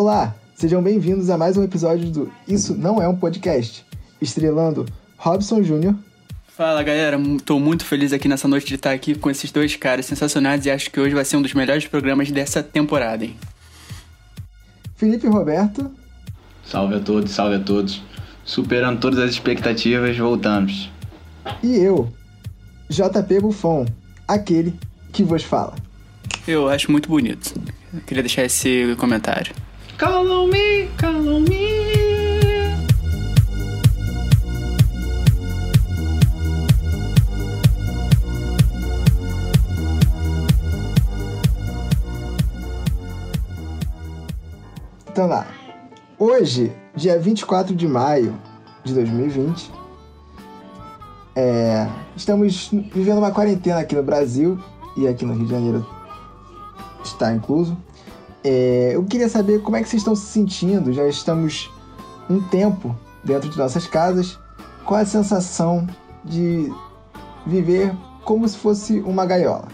Olá, sejam bem-vindos a mais um episódio do Isso Não É um Podcast, estrelando Robson Júnior. Fala galera, tô muito feliz aqui nessa noite de estar aqui com esses dois caras sensacionais e acho que hoje vai ser um dos melhores programas dessa temporada, hein? Felipe Roberto. Salve a todos, salve a todos. Superando todas as expectativas, voltamos. E eu, JP Buffon, aquele que vos fala. Eu acho muito bonito. Eu queria deixar esse comentário. Call on me, call on me. Então lá. Hoje, dia 24 de maio de 2020, é, estamos vivendo uma quarentena aqui no Brasil e aqui no Rio de Janeiro está incluso. É, eu queria saber como é que vocês estão se sentindo. Já estamos um tempo dentro de nossas casas. Qual a sensação de viver como se fosse uma gaiola?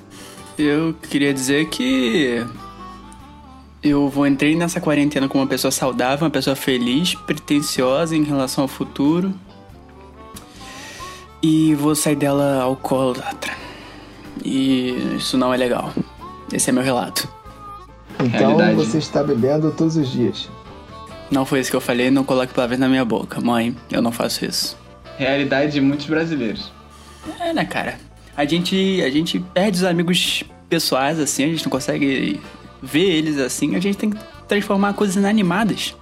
Eu queria dizer que eu vou entrei nessa quarentena como uma pessoa saudável, uma pessoa feliz, pretensiosa em relação ao futuro. E vou sair dela alcoólatra. E isso não é legal. Esse é meu relato. Então Realidade. você está bebendo todos os dias. Não foi isso que eu falei, não coloque palavras na minha boca. Mãe, eu não faço isso. Realidade de muitos brasileiros. É, né, cara? A gente, a gente perde os amigos pessoais, assim, a gente não consegue ver eles assim. A gente tem que transformar coisas inanimadas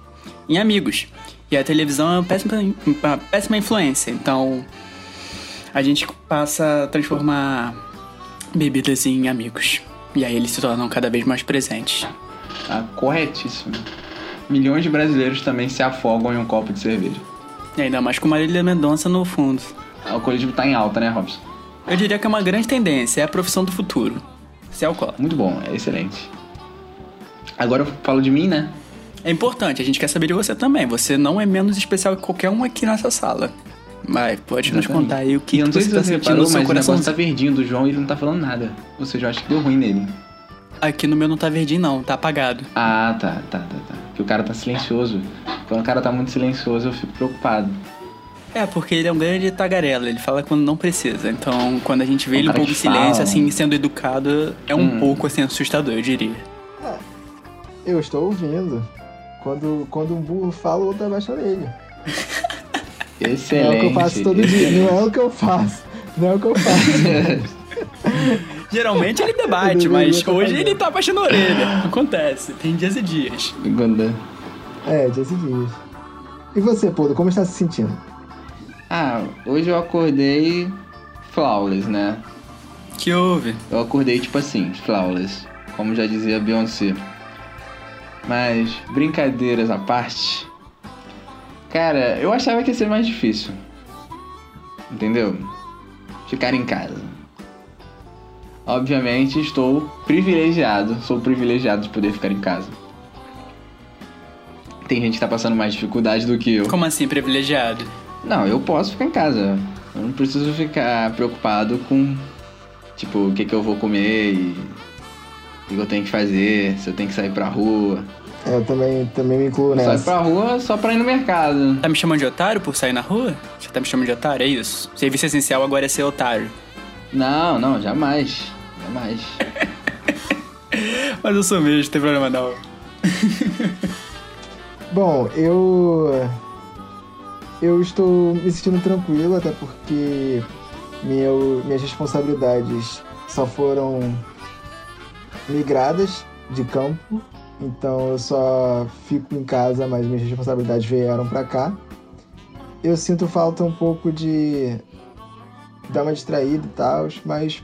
em amigos. E a televisão é uma péssima, uma péssima influência. Então, a gente passa a transformar bebidas em amigos. E aí eles se tornam cada vez mais presentes. Ah, corretíssimo. Milhões de brasileiros também se afogam em um copo de cerveja. E ainda mais com Marília Mendonça no fundo. O alcoolismo tá em alta, né, Robson? Eu diria que é uma grande tendência, é a profissão do futuro. Ser alcoólatra. Muito bom, é excelente. Agora eu falo de mim, né? É importante, a gente quer saber de você também. Você não é menos especial que qualquer um aqui nessa sala. Mas pode Exatamente. nos contar aí o que, eu não sei se você tá reparou, mas o negócio tá verdinho do João e ele não tá falando nada. Ou seja, eu acho que deu ruim nele. Aqui no meu não tá verdinho não, tá apagado. Ah, tá, tá, tá, tá. Porque o cara tá silencioso. Quando o cara tá muito silencioso, eu fico preocupado. É, porque ele é um grande tagarela, ele fala quando não precisa. Então, quando a gente vê um ele um pouco em silêncio, assim, sendo educado, é um hum. pouco, assim, assustador, eu diria. É, eu estou ouvindo. Quando, quando um burro fala, o outro abaixa a orelha. Excelente. Não é o que eu faço todo dia, não é o que eu faço. Não é o que eu faço. Geralmente ele debate, mas hoje ele tá baixando a orelha. Acontece, tem dias e dias. É, dias e dias. E você, Paulo, como está se sentindo? Ah, hoje eu acordei flawless, né? Que houve? Eu acordei tipo assim, flawless, como já dizia Beyoncé. Mas, brincadeiras à parte, Cara, eu achava que ia ser mais difícil. Entendeu? Ficar em casa. Obviamente estou privilegiado, sou privilegiado de poder ficar em casa. Tem gente que tá passando mais dificuldade do que eu. Como assim, privilegiado? Não, eu posso ficar em casa. Eu não preciso ficar preocupado com, tipo, o que, que eu vou comer e o que eu tenho que fazer, se eu tenho que sair pra rua. É, eu também, também me incluo nessa. Sai pra rua só pra ir no mercado. Tá me chamando de otário por sair na rua? Você tá me chamando de otário, é isso? Serviço essencial agora é ser otário. Não, não, jamais. Jamais. Mas eu sou mesmo, não tem problema não. Bom, eu. Eu estou me sentindo tranquilo, até porque meu, minhas responsabilidades só foram migradas de campo então eu só fico em casa, mas minhas responsabilidades vieram para cá. Eu sinto falta um pouco de dar uma distraída e tal, mas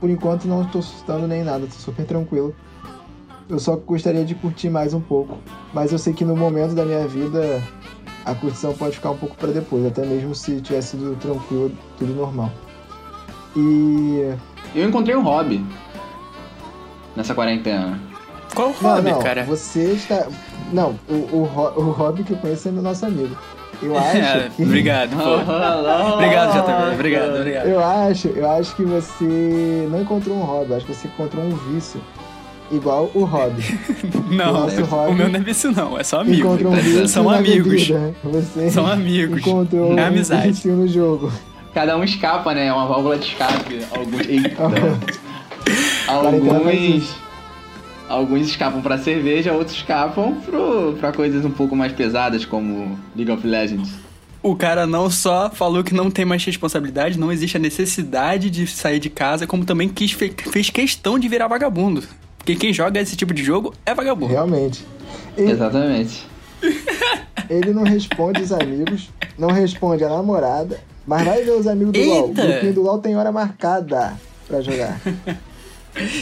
por enquanto não estou assustando nem nada, estou super tranquilo. Eu só gostaria de curtir mais um pouco, mas eu sei que no momento da minha vida a curtição pode ficar um pouco para depois, até mesmo se tivesse sido tranquilo, tudo normal. E eu encontrei um hobby nessa quarentena. Qual o hobby, não, não, cara? Você está. Não, o, o, o hobby que eu conheço é meu nosso amigo. Eu acho. É, que... Obrigado, pô. obrigado, JB. Obrigado, obrigado. Eu acho, eu acho que você não encontrou um hobby, acho que você encontrou um vício. igual o Rob. Não, Nosso o hobby. meu não é vício não, é só amigo. Um vício São amigos. Você São amigos. encontrou É um amizade. vício no jogo. Cada um escapa, né? É uma válvula de escape. Alguns. Eita. Faz alguns. Alguns escapam pra cerveja, outros escapam pro, pra coisas um pouco mais pesadas, como League of Legends. O cara não só falou que não tem mais responsabilidade, não existe a necessidade de sair de casa, como também quis, fe- fez questão de virar vagabundo. Porque quem joga esse tipo de jogo é vagabundo. Realmente. Ele, Exatamente. ele não responde os amigos, não responde a namorada, mas vai ver os amigos do LOL. O Eita! grupinho do LOL tem hora marcada pra jogar.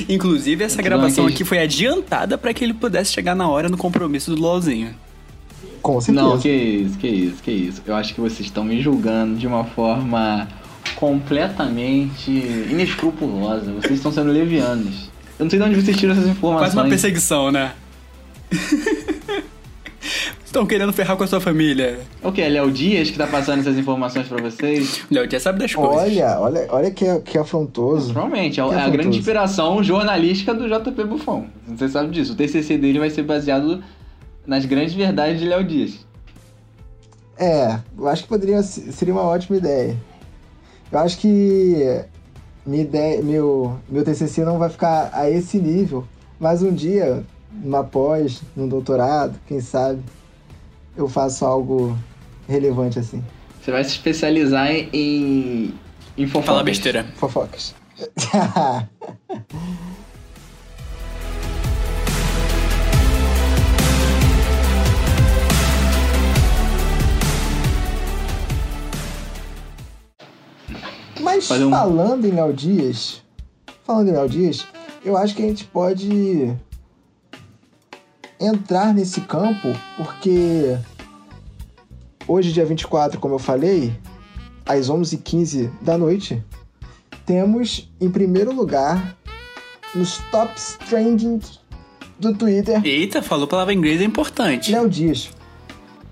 Inclusive, essa gravação aqui. foi adiantada pra que ele pudesse chegar na hora no compromisso do LOLzinho. Com certeza. Não, que isso, que isso, que isso. Eu acho que vocês estão me julgando de uma forma completamente inescrupulosa. Vocês estão sendo levianos. Eu não sei de onde vocês tiram essas informações. Quase uma perseguição, né? Estão querendo ferrar com a sua família. O que? É Léo Dias que tá passando essas informações pra vocês? Léo já sabe das coisas. Olha, olha, olha que, que afrontoso. Provavelmente, é, é a grande afrontoso. inspiração jornalística do JP Buffon. Você sabe disso. O TCC dele vai ser baseado nas grandes verdades de Léo Dias. É, eu acho que poderia seria uma ótima ideia. Eu acho que minha ideia, meu, meu TCC não vai ficar a esse nível, mas um dia, numa pós, num doutorado, quem sabe, eu faço algo relevante assim. Você vai se especializar em, em, fofocas. Fala besteira. Fofocas. Mas um- falando em Léo Dias, falando em Léo Dias, eu acho que a gente pode entrar nesse campo, porque hoje, dia 24, como eu falei, às 11h15 da noite, temos em primeiro lugar nos tops trending do Twitter, Eita, falou palavra inglesa é importante. Léo Dias.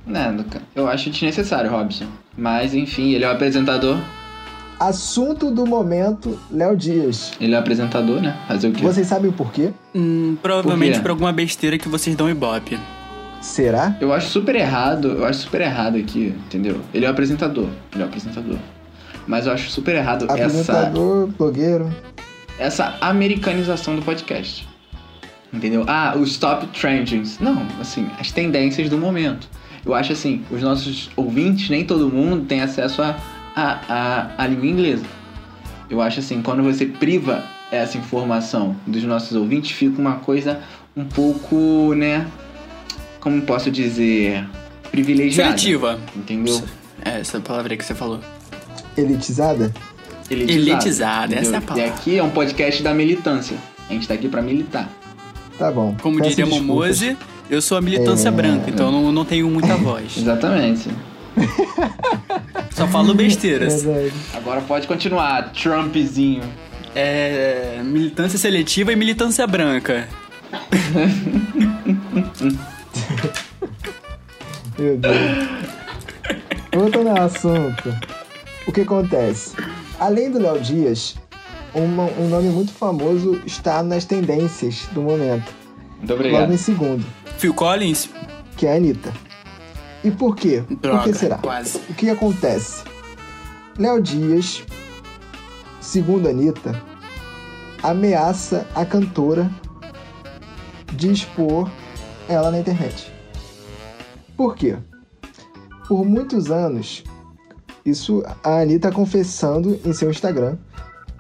Não, Luca, eu acho desnecessário, Robson. Mas, enfim, ele é o apresentador. Assunto do momento, Léo Dias. Ele é o apresentador, né? Fazer o quê? Vocês sabem o porquê? Hum, provavelmente Por por alguma besteira que vocês dão ibope. Será? Eu acho super errado, eu acho super errado aqui, entendeu? Ele é o apresentador, ele é o apresentador. Mas eu acho super errado essa, Apresentador, blogueiro. essa americanização do podcast. Entendeu? Ah, os top trendings. Não, assim, as tendências do momento. Eu acho assim, os nossos ouvintes, nem todo mundo tem acesso a, a, a, a língua inglesa. Eu acho assim, quando você priva essa informação dos nossos ouvintes, fica uma coisa um pouco, né? Como posso dizer? Privilegiada. Seletiva. Entendeu? É, essa palavra aí que você falou. Elitizada? Elitizada, essa é a palavra. E aqui é um podcast da militância. A gente tá aqui pra militar. Tá bom. Como Peço diria. Momose, eu sou a militância É. branca, então eu não, não tenho muita voz. Exatamente. Só falo besteiras. Verdade. Agora pode continuar, Trumpzinho. É. Militância seletiva e militância branca. Meu Deus. Voltando ao assunto. O que acontece? Além do Léo Dias, uma- um nome muito famoso está nas tendências do momento. Muito Logo obrigado. em segundo, Phil Collins? que é a Anitta. E por quê? Droga, por que será? quase. O que acontece? Léo Dias, segundo a Anitta, ameaça a cantora de expor ela na internet. Por quê? Por muitos anos, isso a Anitta confessando em seu Instagram,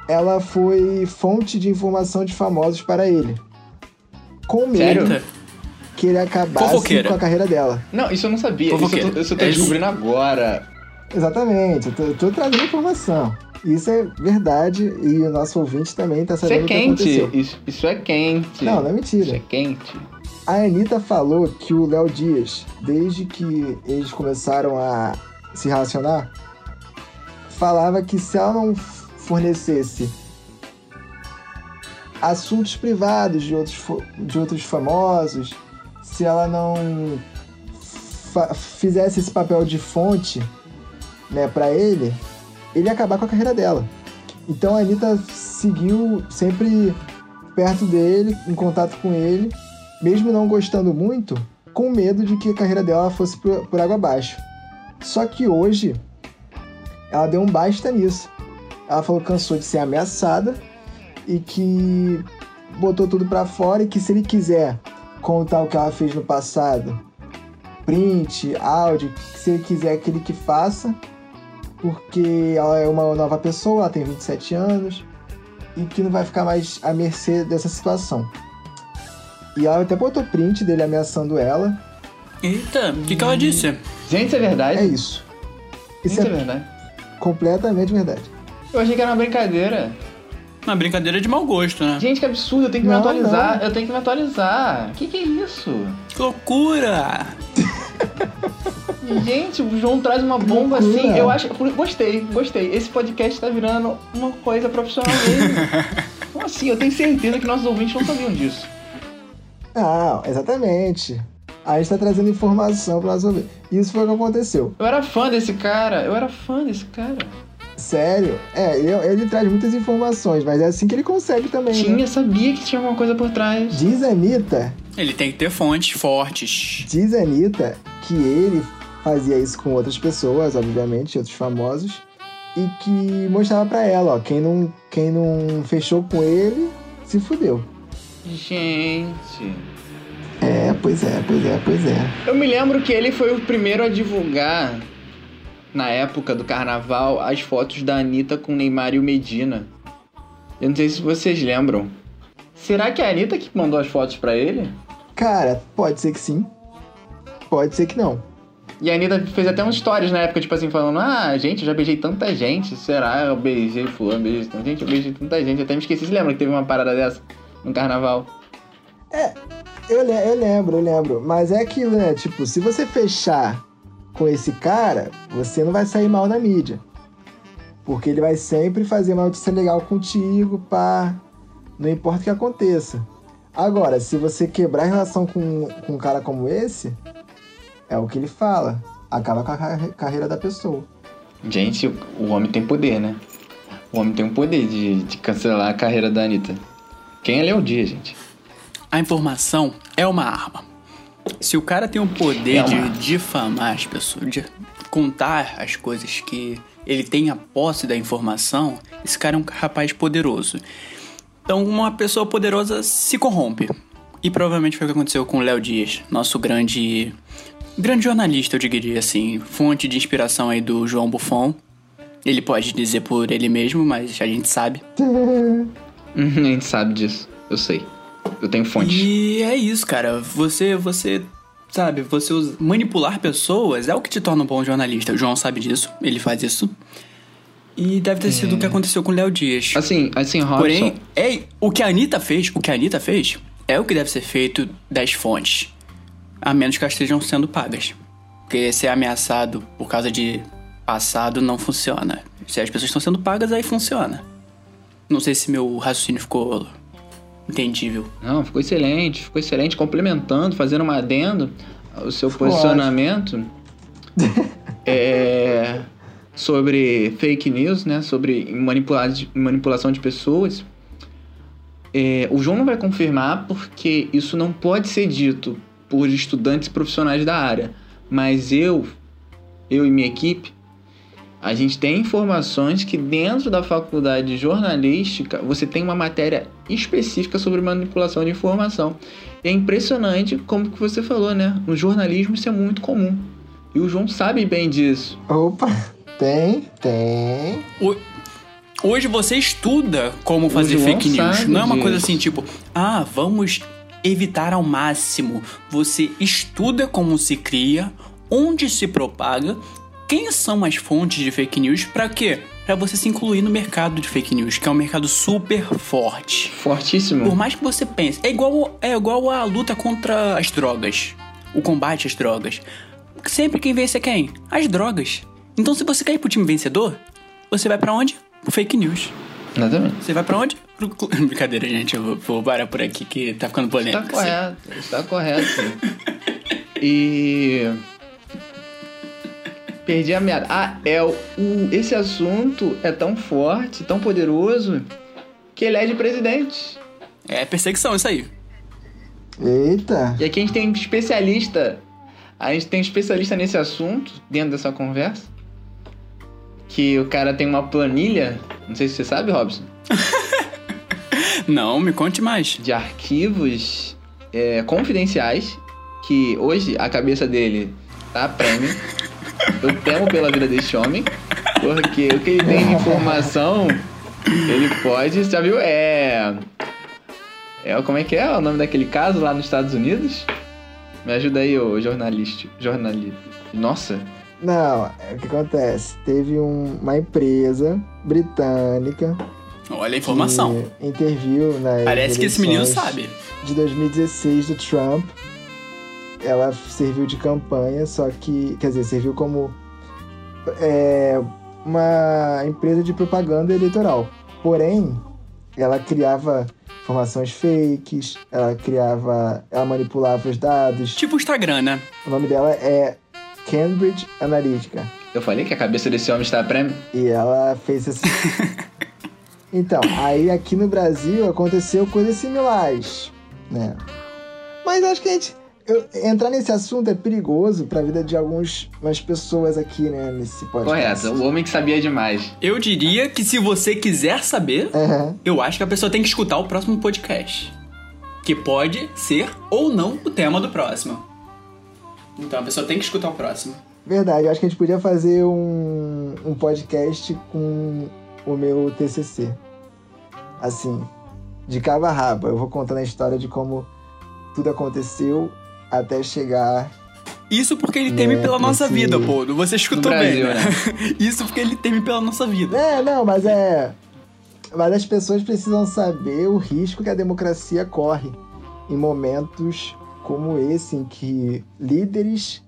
ela foi fonte de informação de famosos para ele. Com medo Sério? Que ele acabasse com a carreira dela. Não, isso eu não sabia. Isso eu tô, isso eu tô É descobrindo agora. Exatamente, eu tô, eu tô trazendo informação. Isso é verdade e o nosso ouvinte também tá Isso sabendo é o que quente. aconteceu. Isso, isso é quente. Não, não é Isso mentira. é quente. A Anitta falou que o Léo Dias, desde que eles começaram a se relacionar, falava que se ela não fornecesse assuntos privados de outros, de outros famosos, se ela não fizesse esse papel de fonte né, para ele, ele ia acabar com a carreira dela. Então a Anitta seguiu sempre perto dele, em contato com ele, mesmo não gostando muito, com medo de que a carreira dela fosse por, por água abaixo. Só que hoje, ela deu um basta nisso. Ela falou que cansou de ser ameaçada e que botou tudo para fora e que se ele quiser contar o que ela fez no passado, print, áudio, se ele quiser que ele que faça, porque ela é uma nova pessoa, ela tem 27 anos e que não vai ficar mais à mercê dessa situação. E ela até botou print dele ameaçando ela. Eita, o que, que ela disse? Gente, isso é verdade? É isso. Isso Gente, é é verdade. completamente verdade. Eu achei que era uma brincadeira. Uma brincadeira de mau gosto, né? Gente, que absurdo, eu tenho que Não, me atualizar. não. Eu tenho que me atualizar. Que que é isso? Que loucura! Gente, o João traz uma bomba Loucura. assim. Eu acho. Gostei, gostei. Esse podcast tá virando uma coisa profissional mesmo. Como assim? Eu tenho certeza que nossos ouvintes não sabiam disso. Não, exatamente. A gente tá trazendo informação pra nós ouvir. Isso foi o que aconteceu. Eu era fã desse cara. Eu era fã desse cara. Sério? É, ele, ele traz muitas informações, mas é assim que ele consegue também. né? Tinha, sabia que tinha alguma coisa por trás. Diz a Anitta, Ele tem que ter fontes fortes. diz a Anitta que ele fazia isso com outras pessoas, obviamente, outros famosos, e que mostrava pra ela, ó, quem não, quem não fechou com ele, se fudeu. Gente. É, pois é, pois é, pois é. Eu me lembro que ele foi o primeiro a divulgar, na época do carnaval, as fotos da Anitta com Neymar e o Medina. Eu não sei se vocês lembram. Será que é a Anitta que mandou as fotos pra ele? Cara, pode ser que sim. Pode ser que não. E a Anitta fez até uns stories na época, tipo assim, falando: Ah, gente, eu já beijei tanta gente. Será? Eu beijei fulano, beijei tanta gente, eu beijei tanta gente. Até me esqueci. Vocês lembram que teve uma parada dessa no carnaval? Eu, le- eu lembro, eu lembro. Mas é aquilo, né? Tipo, se você fechar com esse cara, você não vai sair mal na mídia. Porque ele vai sempre fazer uma notícia legal contigo, pá. Não importa o que aconteça. Agora, se você quebrar a relação com, com um cara como esse, é o que ele fala. Acaba com a carre- carreira da pessoa. Gente, o- homem tem poder, né? O homem tem o poder de, de cancelar a carreira da Anitta. Quem é Léo Dias, gente? A informação é uma arma. Se o cara tem o poder É uma de difamar as pessoas, de contar as coisas que ele tem a posse da informação, esse cara é um rapaz poderoso. Então, uma pessoa poderosa se corrompe. E provavelmente foi o que aconteceu com o Léo Dias, nosso grande. grande jornalista, eu diria assim. Fonte de inspiração aí do João Buffon. Ele pode dizer por ele mesmo, mas a gente sabe. A gente sabe disso. Eu sei. Eu tenho fonte. E é isso, cara. Você, você, sabe, você usa- manipular pessoas é o que te torna um bom jornalista. O João sabe disso, ele faz isso. E deve ter sido o que aconteceu com o Léo Dias. Assim, assim, Robson. Porém, é, o que a Anitta fez, o que a Anitta fez, é o que deve ser feito das fontes. A menos que elas estejam sendo pagas. Porque ser ameaçado por causa de passado não funciona. Se as pessoas estão sendo pagas, aí funciona. Não sei se meu raciocínio ficou entendível. Não, ficou excelente, ficou excelente, complementando, fazendo um adendo ao seu Ficou posicionamento é, sobre fake news, né? Sobre manipular, manipulação de pessoas. É, o João não vai confirmar porque isso não pode ser dito por estudantes profissionais da área. Mas eu, eu e minha equipe, a gente tem informações que dentro da faculdade de jornalística você tem uma matéria específica sobre manipulação de informação. E é impressionante como que você falou, né? No jornalismo isso é muito comum. E o João sabe bem disso. Opa, tem, tem. Ho- Hoje você estuda como fazer fake news. Não é uma coisa assim, tipo, ah, vamos evitar ao máximo. Você estuda como se cria, onde se propaga, quem são as fontes de fake news, pra quê? Pra você se incluir no mercado de fake news, que é um mercado super forte. Fortíssimo. Por mais que você pense, é igual, é igual a luta contra as drogas, o combate às drogas. Sempre quem vence é quem? As drogas. Então se você quer ir pro time vencedor, você vai pra onde? Pro fake news. Exatamente. Você vai pra onde? Pro Brincadeira, gente, eu vou, vou parar por aqui que tá ficando polêmico. Está correto, está correto. E. Perdi a meada. Ah, é o, o- esse assunto é tão forte, tão poderoso, que elege presidente. É perseguição isso aí. Eita! E aqui a gente tem um especialista. A gente tem um especialista nesse assunto, dentro dessa conversa. Que o cara tem uma planilha, não sei se você sabe, Robson, Não, me conte mais. de arquivos é, confidenciais. Que hoje a cabeça dele tá a prêmio. Eu temo pela vida desse homem. Porque o que ele tem de informação, ele pode. Você já viu? É. É, como é que é o nome daquele caso lá nos Estados Unidos? Me ajuda aí, ô jornalista. Jornalista. Nossa, Não, é o que acontece? Teve um- uma empresa britânica Olha a informação. interviu nas Parece que esse menino sabe. de 2016 do Trump. Ela serviu de campanha, só que, quer dizer, serviu como é, uma empresa de propaganda eleitoral. Porém, ela criava informações fakes, ela criava, ela manipulava os dados. Tipo o Instagram, né? O nome dela é Cambridge Analytica. eu falei que a cabeça desse homem está a prêmio. E ela fez assim. então, aí aqui no Brasil aconteceu coisas similares, né? Mas acho que a gente. Eu- entrar nesse assunto é perigoso pra vida de algumas umas pessoas aqui, né? Nesse podcast. Correto, o homem que sabia demais. Eu diria que se você quiser saber, Aham. eu acho que a pessoa tem que escutar o próximo podcast. Que pode ser ou não o tema do próximo. Então a pessoa tem que escutar o próximo. Verdade, eu acho que a gente podia fazer um, um podcast com o meu TCC. Assim, de cabo a rabo. Eu vou contando a história de como tudo aconteceu até chegar Isso porque ele teme É, pela nossa esse- vida, pô. Você escutou Brasil, bem, né? Isso porque ele teme pela nossa vida. É, não, mas é. Mas as pessoas precisam saber o risco que a democracia corre em momentos como esse, em que líderes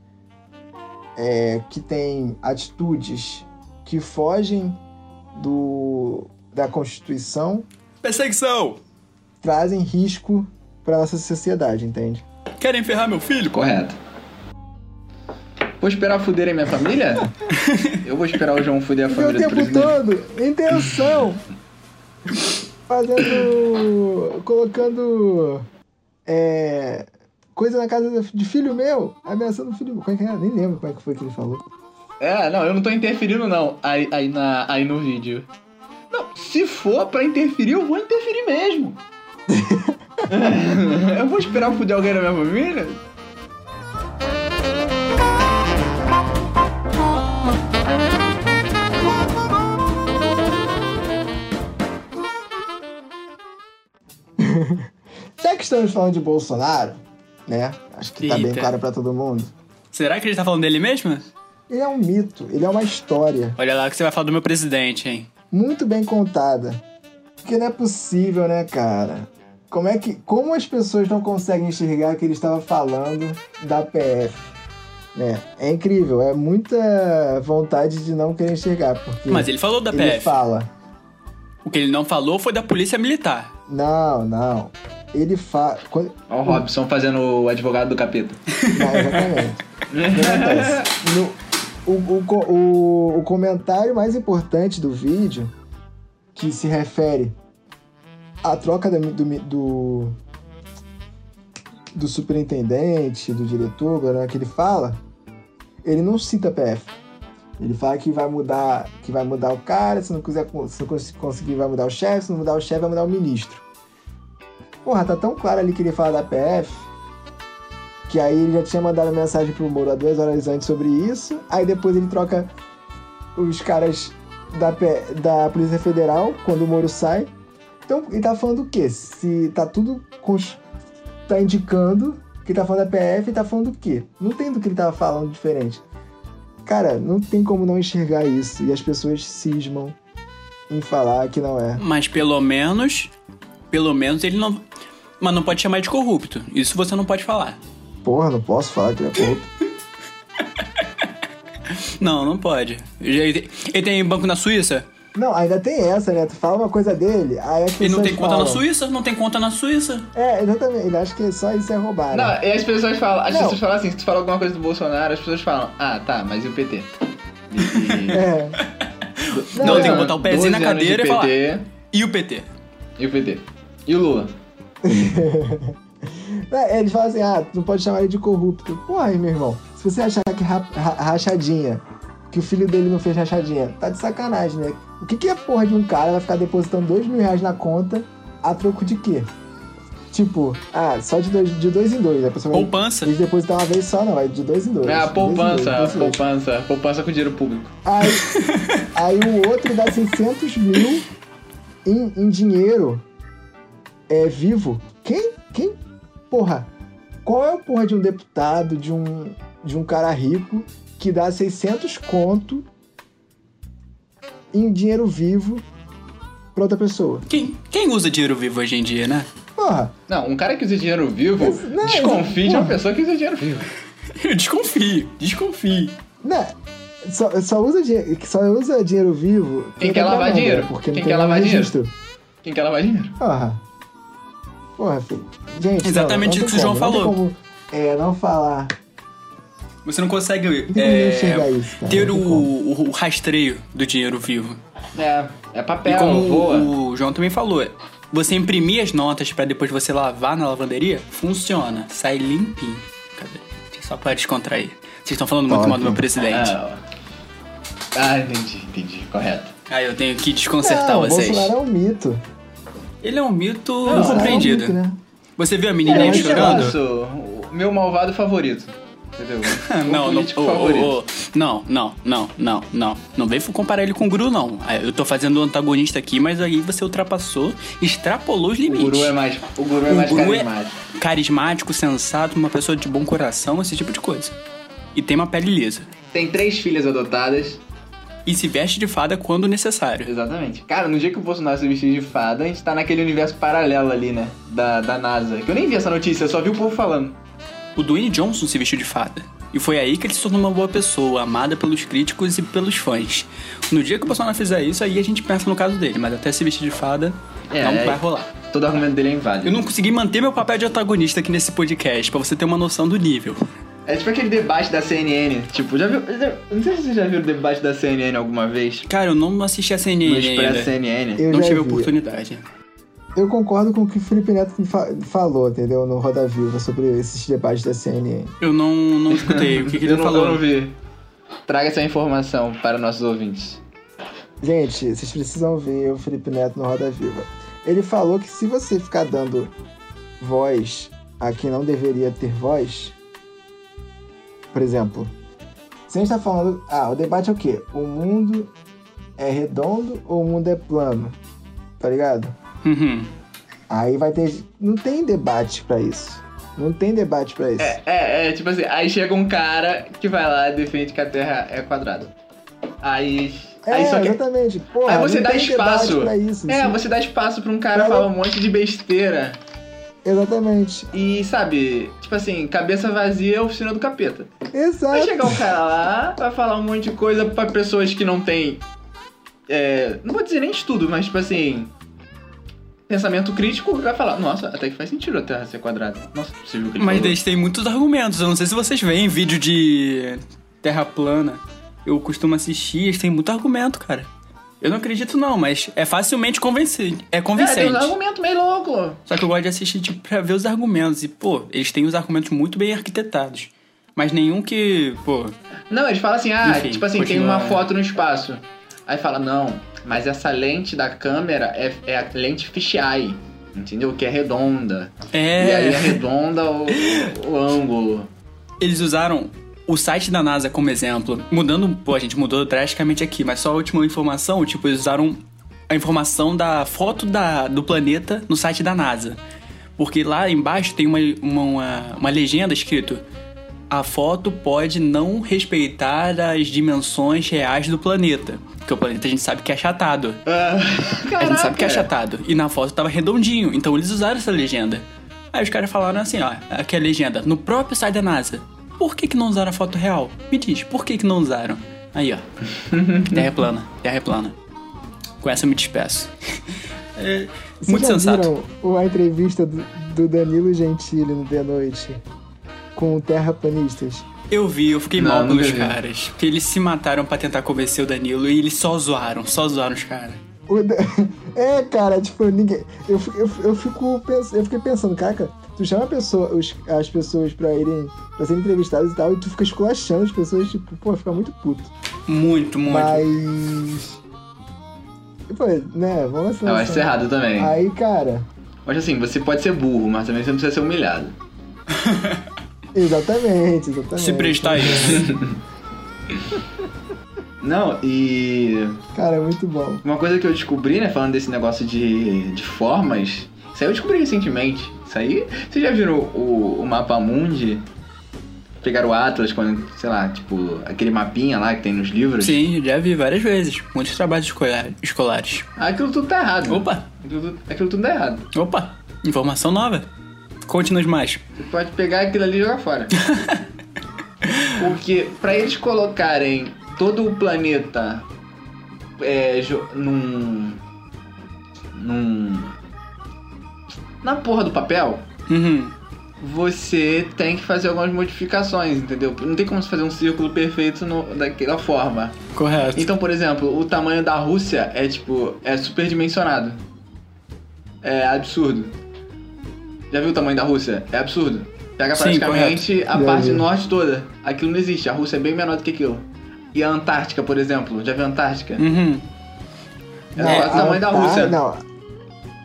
é, que têm atitudes que fogem do, da Constituição Perseguição! trazem risco para nossa sociedade, entende? Querem ferrar meu filho? Correto. Vou esperar fuderem minha família? Eu vou esperar o João fuder a o família do tempo presidente. todo, intenção, fazendo, colocando é, coisa na casa de filho meu, ameaçando o filho meu. Como é que é? Nem lembro como é que foi que ele falou. É, não, eu não tô interferindo, não. Aí, aí, na, aí no vídeo. Não, se for pra interferir, eu vou interferir mesmo. eu vou esperar fuder alguém na minha família? Já que estamos falando de Bolsonaro, né? Acho que tá bem Eita. claro pra todo mundo. Será que ele tá falando dele mesmo? Ele é um mito, ele é uma história Olha lá que você vai falar do meu presidente, hein? muito bem contada. Porque não é possível, né, cara? Como é que. Como as pessoas não conseguem enxergar que ele estava falando da PF? Né? É incrível, é muita vontade de não querer enxergar. Porque Mas ele falou da ele PF. fala. O que ele não falou foi da polícia militar. Não, não. Ele fala. Ó o Robson fazendo o advogado do capeta. Não, exatamente. No- o, o, o, o comentário mais importante do vídeo, que se refere à troca do, do, do superintendente, do diretor, que ele fala, ele não cita PF. Ele fala que vai mudar, que vai mudar o cara, se não quiser, se não cons- conseguir vai mudar o chefe, se não mudar o chefe vai mudar o ministro. Porra, tá tão claro ali que ele fala da PF, que aí ele já tinha mandado mensagem pro Moro há duas horas antes sobre isso. Aí depois ele troca os caras da, da Polícia Federal quando o Moro sai. Então ele tá falando o quê? Se tá tudo. cons- tá indicando que tá falando da PF e tá falando do quê? Não tem do que ele tava falando diferente. Cara, não tem como não enxergar isso. E as pessoas cismam em falar que não é. Mas pelo menos. Pelo menos ele não. Mas não pode chamar de corrupto. Isso você não pode falar. Porra, não posso falar que ele é corrupto. Não, não pode. Ele ele tem banco na Suíça? Não, ainda tem essa, né? Tu fala uma coisa dele, aí as pessoas Ele não tem conta falam, na Suíça? Não tem conta na Suíça? É, exatamente. Ele acha que só isso é roubar. Não, né? e as pessoas falam, as Não. pessoas falam assim, se tu fala alguma coisa do Bolsonaro, as pessoas falam, ah, tá, mas e o PT? E- É. Não, tem que é. botar o pezinho na 12 anos de cadeira e falar. PT, E o PT? E o PT? E o Lula? É, Eles falam assim, ah, tu não pode chamar ele de corrupto. Porra, aí, meu irmão, se você achar que ra ra rachadinha, que o filho dele não fez rachadinha, tá de sacanagem, né? O que, que é porra de um cara vai ficar depositando dois mil reais na conta a troco de quê? Tipo, ah, só de dois, de dois em dois. A pessoa vai Poupança. eles depositar uma vez só, não, vai de dois em dois. É a De dois dois, poupança, dois dois. poupança, poupança com dinheiro público. Aí, aí o outro dá 600 mil em, em dinheiro é, vivo. Quem? Quem? Porra. Qual é o porra de um deputado, de um, de um cara rico, que dá 600 conto em dinheiro vivo pra outra pessoa? Quem, quem usa dinheiro vivo hoje em dia, né? Porra. Não, um cara que usa dinheiro vivo, Mas, não, desconfie de uma pessoa que usa dinheiro vivo. Eu desconfio, desconfio. Né? Só, só, usa, só usa dinheiro vivo. Quem quer lavar pagando, dinheiro? Porque não Quem tem quer lavar dinheiro? registro. Quem quer lavar dinheiro? Porra. Porra, filho. Gente, Exatamente não, o não que o João falou. Não tem como, é, não falar. Você não consegue é, isso, ter o, o- o rastreio do dinheiro vivo. É, é papel, e como voa. o João também falou, você imprimir as notas pra depois você lavar na lavanderia, funciona. Sai limpinho. Cadê? Só pra descontrair. Vocês estão falando muito Top. mal do meu presidente. Ah, ah, entendi, entendi, correto. Ah, eu tenho que desconcertar não, vocês. O Bolsonaro é um mito. Ele é um mito Não, Bolsonaro é um compreendido. mito, né? Você viu a É, menininha eu chorando? o meu malvado favorito. Entendeu? O Não, não, ô, não, não, não, não, não. Não vem comparar ele com o Guru, não. Ah, Eu tô fazendo o antagonista aqui, mas aí você ultrapassou, extrapolou os O limites. guru é mais, o guru é O mais guru é- carismático. Carismático, sensato, uma pessoa de bom coração, esse tipo de coisa. E tem uma pele lisa. Tem três filhas adotadas. E se veste de fada quando necessário. Exatamente. Cara, no dia que o Bolsonaro se vestiu de fada, a gente tá naquele universo paralelo ali, né? Da, da NASA. Que eu nem vi essa notícia, eu só vi o povo falando. O Dwayne Johnson se vestiu de fada. E foi aí que ele se tornou uma boa pessoa, amada pelos críticos e pelos fãs. No dia que o Bolsonaro fizer isso, aí a gente pensa no caso dele, mas até se vestir de fada, É, não vai rolar. Todo argumento dele é inválido. Eu não consegui manter meu papel de antagonista aqui nesse podcast, pra você ter uma noção do nível. É tipo aquele debate da CNN. Tipo, já viu. Não sei se você já viu o debate da CNN alguma vez. Cara, eu não assisti a CNN ainda. CNN. Eu Não já tive vi. oportunidade. Eu concordo com o que o Felipe Neto fa- falou, entendeu? No Roda Viva sobre esses debates da CNN. Eu não, não escutei. O que, que ele eu, não, falou? eu não vi. Traga essa informação para nossos ouvintes. Gente, vocês precisam ver o Felipe Neto no Roda Viva. Ele falou que se você ficar dando voz a quem não deveria ter voz, por exemplo, se a gente tá falando. Ah, o debate é o quê? O mundo é redondo ou o mundo é plano? Tá ligado? Uhum. Aí vai ter. Não tem debate pra isso. Não tem debate pra isso. É, é, é, tipo assim, aí chega um cara que vai lá e defende que a Terra é quadrada. Aí. aí É, só que. exatamente. Porra, Aí você não dá tem espaço. isso, É, assim. você dá espaço pra um cara falar um monte de besteira. Exatamente. E, sabe, tipo assim, cabeça vazia é oficina do capeta. Vai Exato. chegar um cara lá, vai falar um monte de coisa pra pessoas que não têm. é, não vou dizer nem estudo, mas tipo assim. Pensamento crítico vai falar, nossa, até que faz sentido a Terra ser quadrada. Nossa, você viu que ele Mas falou? eles têm muitos argumentos. Eu não sei se vocês veem vídeo de terra plana. Eu costumo assistir, eles têm muito argumento, cara. Eu não acredito não, mas é facilmente convincente. É É, tem convincente. uns argumentos meio loucos. Só que eu gosto de assistir tipo, pra ver os argumentos. E, pô, eles têm os argumentos muito bem arquitetados. Mas nenhum que, pô... Não, eles falam assim, ah, Enfim, tipo assim, tem continua. uma foto no espaço. Aí fala, não, mas essa lente da câmera é, é a lente fisheye, entendeu? Que é redonda. É... E aí arredonda o, o ângulo. Eles usaram o site da NASA como exemplo. Mudando, pô, a gente mudou drasticamente aqui, mas só a última informação, tipo, eles usaram a informação da foto da, do planeta no site da NASA. Porque lá embaixo tem uma, uma, uma, uma legenda escrito a foto pode não respeitar as dimensões reais do planeta. Porque o planeta a gente sabe que é achatado. Ah, A gente sabe que é achatado. E na foto tava redondinho. Então eles usaram essa legenda. Aí os caras falaram assim, ó, aqui é a legenda, no próprio site da NASA. Por que, que não usaram a foto real? Me diz, por que, que não usaram? Aí, ó. terra é plana, terra é plana. Com essa eu me despeço. É, muito já sensato. viram a entrevista do, do Danilo Gentili no The Noite com o terraplanistas? Eu vi, eu fiquei Não, mal pelos vi. caras. Porque eles se mataram pra tentar convencer o Danilo e eles só zoaram, só zoaram os caras. É, cara, tipo, ninguém. Eu, eu, eu fico pens... eu fiquei pensando, cara, tu chama a pessoa, os- as pessoas pra irem. pra serem entrevistadas e tal, e tu fica esculachando as pessoas, tipo, pô, fica muito puto. Muito, muito. Mas. Pô, né, vamos Eu acho isso errado também. Aí, cara, Mas assim, você pode ser burro, mas também você não precisa ser humilhado. exatamente, exatamente. Se prestar a isso. Não, e Cara, é muito bom. uma coisa que eu descobri, né, falando desse negócio de, de formas, isso aí eu descobri recentemente. Isso aí. Vocês já viram o, o mapa mundi? Pegaram o Atlas, quando, sei lá, tipo, aquele mapinha lá que tem nos livros? Sim, já vi várias vezes. Muitos trabalhos escolar- escolares. Aquilo tudo tá errado. Opa, Aquilo, tudo- aquilo tudo tá errado. opa. Informação nova. Conte-nos mais. Você pode pegar aquilo ali e jogar fora. Porque pra eles colocarem todo o planeta é, num. num. na porra do papel, Uhum. você tem que fazer algumas modificações, entendeu? Não tem como você fazer um círculo perfeito no- daquela forma. Correto. Então, por exemplo, o tamanho da Rússia é tipo. é superdimensionado. É absurdo. Já viu o tamanho da Rússia? É absurdo. Pega Sim, praticamente a Já parte vi. norte toda. Aquilo não existe. A Rússia é bem menor do que aquilo. E a Antártica, por exemplo. Já viu a Antártica? Uhum. É quase o tamanho da Rússia. Não.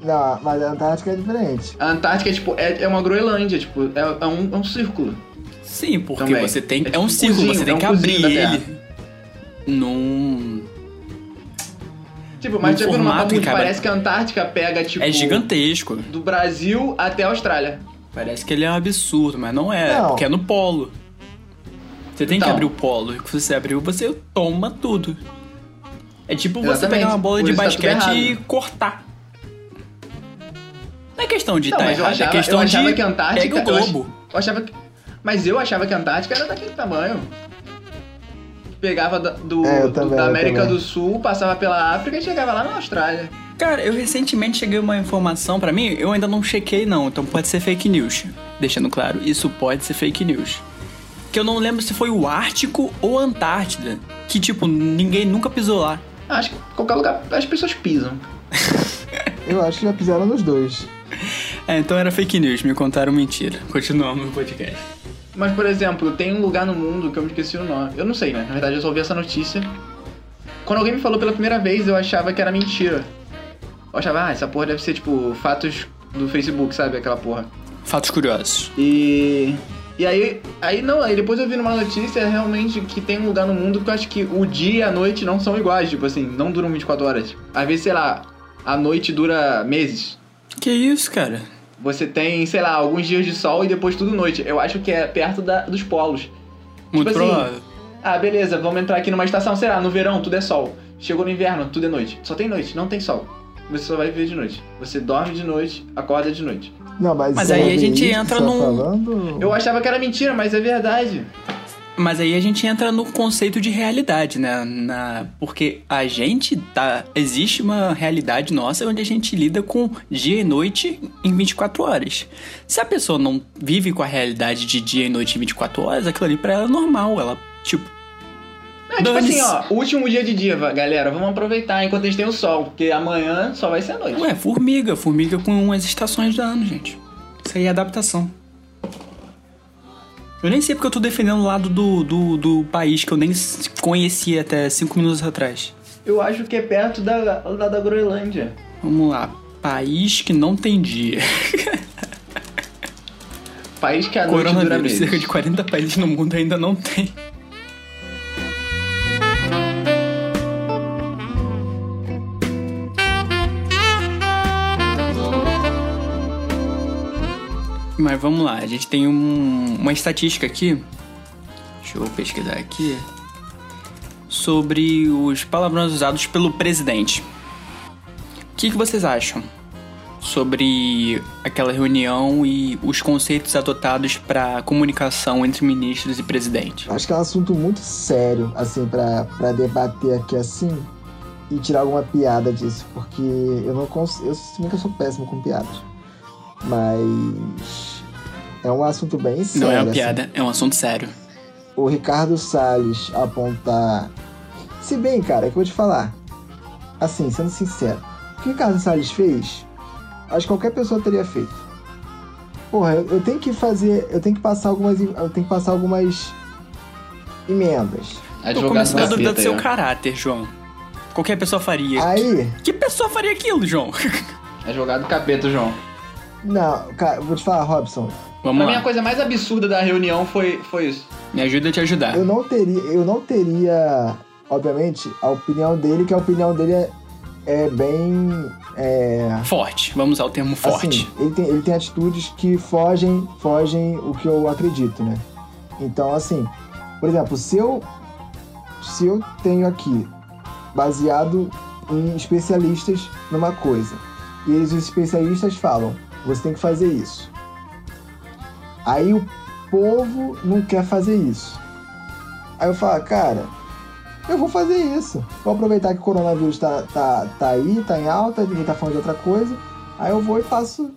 Não, mas a Antártica é diferente. A Antártica é tipo. É, é uma Groenlândia, tipo. É, é um, é um círculo. Sim, porque Também. você tem. É É, um tipo círculo, cozinho, você tem é um que abrir ele num. Tipo, mas No já viu no mapa formato, mundo? cara. Parece que a Antártica pega, tipo. É gigantesco. Do Brasil até a Austrália. Parece que ele é um absurdo, mas não é. Não. Porque é no polo. Você tem que Então. abrir o polo. E se você abriu, você toma tudo. É tipo você Exatamente. pegar uma bola Por de tá basquete e errado. cortar. Não é questão de Não, tá mas eu errado, achava, é questão eu achava de que a Antártica. pega o eu ach- globo. Eu achava que. Mas eu achava que a Antártica era daquele tamanho. Pegava da, do, É, do- também, da América do Sul, passava pela África e chegava lá na Austrália. Cara, eu recentemente cheguei uma informação pra mim, eu ainda não chequei não, então pode ser fake news. Deixando claro, isso pode ser fake news. Que eu não lembro se foi o Ártico ou a Antártida. Que tipo, ninguém nunca pisou lá. Acho que em qualquer lugar as pessoas pisam. Eu acho que já fizeram nos dois. É, então era fake news, me contaram mentira. Continuamos no podcast. Mas, por exemplo, tem um lugar no mundo que eu me esqueci o nome. Eu não sei, né? Na verdade, eu só ouvi essa notícia. Quando alguém me falou pela primeira vez, eu achava que era mentira. Eu achava, ah, essa porra deve ser, tipo, fatos do Facebook, sabe? Aquela porra. Fatos curiosos. E. E aí, aí não, aí depois eu vi numa notícia realmente que tem um lugar no mundo que eu acho que o dia e a noite não são iguais, tipo assim, não duram 24 horas. Às vezes, sei lá, a noite dura meses. Que isso, cara? Você tem, sei lá, alguns dias de sol e depois tudo noite. Eu acho que é perto da- dos polos. Muito Tipo assim, provável. Ah, beleza, vamos entrar aqui numa estação, sei lá, no verão tudo é sol. Chegou no inverno, tudo é noite. Só tem noite, não tem sol. Você só vai viver de noite. Você dorme de noite, acorda de noite. Não, mas, Mas é aí a gente entra você num- Tá falando... Eu achava que era mentira, mas é verdade. Mas aí a gente entra no conceito de realidade, né? Na... Porque a gente tá. Existe uma realidade nossa onde a gente lida com dia e noite em 24 horas. Se a pessoa não vive com a realidade de dia e noite em 24 horas, aquilo ali pra ela é normal. Ela, tipo. É tipo assim, ó, último dia de dia, galera, vamos aproveitar enquanto a gente tem o sol, porque amanhã só vai ser a noite. Ué, formiga. Formiga com as estações do ano, gente. Isso aí é adaptação. Eu nem sei porque eu tô defendendo o lado do, do, do país que eu nem conhecia até 5 minutos atrás. Eu acho que é perto da, da, da Groenlândia. Vamos lá. País que não tem dia. País que a noite dura meses. cerca de 40 países no mundo ainda não tem. Mas vamos lá, a gente tem um- uma estatística aqui. Deixa eu pesquisar aqui. Sobre os palavrões usados pelo presidente. O que, que vocês acham? sobre aquela reunião e os conceitos adotados para comunicação entre ministros e presidente. Acho que é um assunto muito sério, assim, pra debater aqui assim e tirar alguma piada disso, porque eu não consigo. Eu eu sou péssimo com piadas. Mas. É um assunto bem sério. Não é uma assim. piada, é um assunto sério. O Ricardo Salles apontar. Se bem, cara, é que eu vou te falar. assim, sendo sincero, o que Carlos Salles fez, acho que qualquer pessoa teria feito. Porra, eu, eu tenho que fazer, eu tenho que passar algumas, eu tenho que passar algumas emendas. Tô Advogado começando a duvidar do seu caráter, João. Qualquer pessoa faria. Aí, Que pessoa faria aquilo, João? Advogado capeta, João. não, cara, vou te falar, Robson, Vamos Pra mim, lá. a coisa mais absurda da reunião foi, foi isso. Me ajuda a te ajudar. eu não teria, eu não teria, obviamente, a opinião dele, que a opinião dele é, é bem, é, Forte. Vamos ao termo forte. Assim, ele tem, ele tem atitudes que fogem, fogem o que eu acredito, né? Então, assim, por exemplo, se eu, se eu tenho aqui baseado em especialistas numa coisa, e eles, os especialistas, falam, você tem que fazer isso. Aí o povo não quer fazer isso. Aí eu falo, cara, eu vou fazer isso. Vou aproveitar que o coronavírus tá, tá, tá aí, tá em alta, ninguém tá falando de outra coisa. Aí eu vou e faço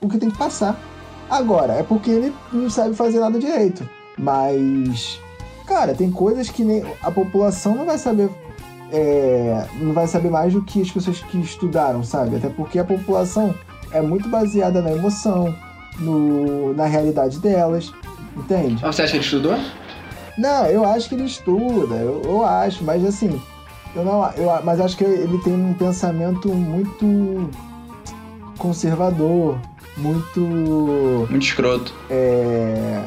o que tem que passar. Agora, é porque ele não sabe fazer nada direito. Mas, cara, tem coisas que nem a população não vai saber. é, não vai saber mais do que as pessoas que estudaram, sabe? Até porque a população é muito baseada na emoção, no, na realidade delas, entende? Você acha que ele estudou? Não, eu acho que ele estuda, eu, eu acho, mas assim, eu não, eu, mas acho que ele tem um pensamento muito conservador, muito, Muito escroto. é,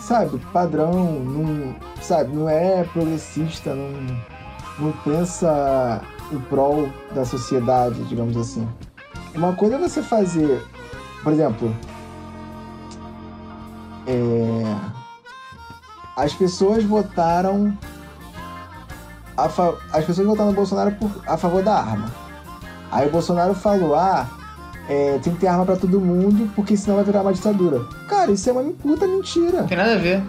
sabe, padrão, não, sabe, não é progressista, não, não pensa em prol da sociedade, digamos assim. Uma coisa é você fazer, por exemplo, é, as pessoas votaram a fa- as pessoas votaram no Bolsonaro por- a favor da arma. Aí o Bolsonaro falou, ah, é, tem que ter arma pra todo mundo, porque senão vai virar uma ditadura. Cara, isso é uma puta mentira. Tem nada a ver.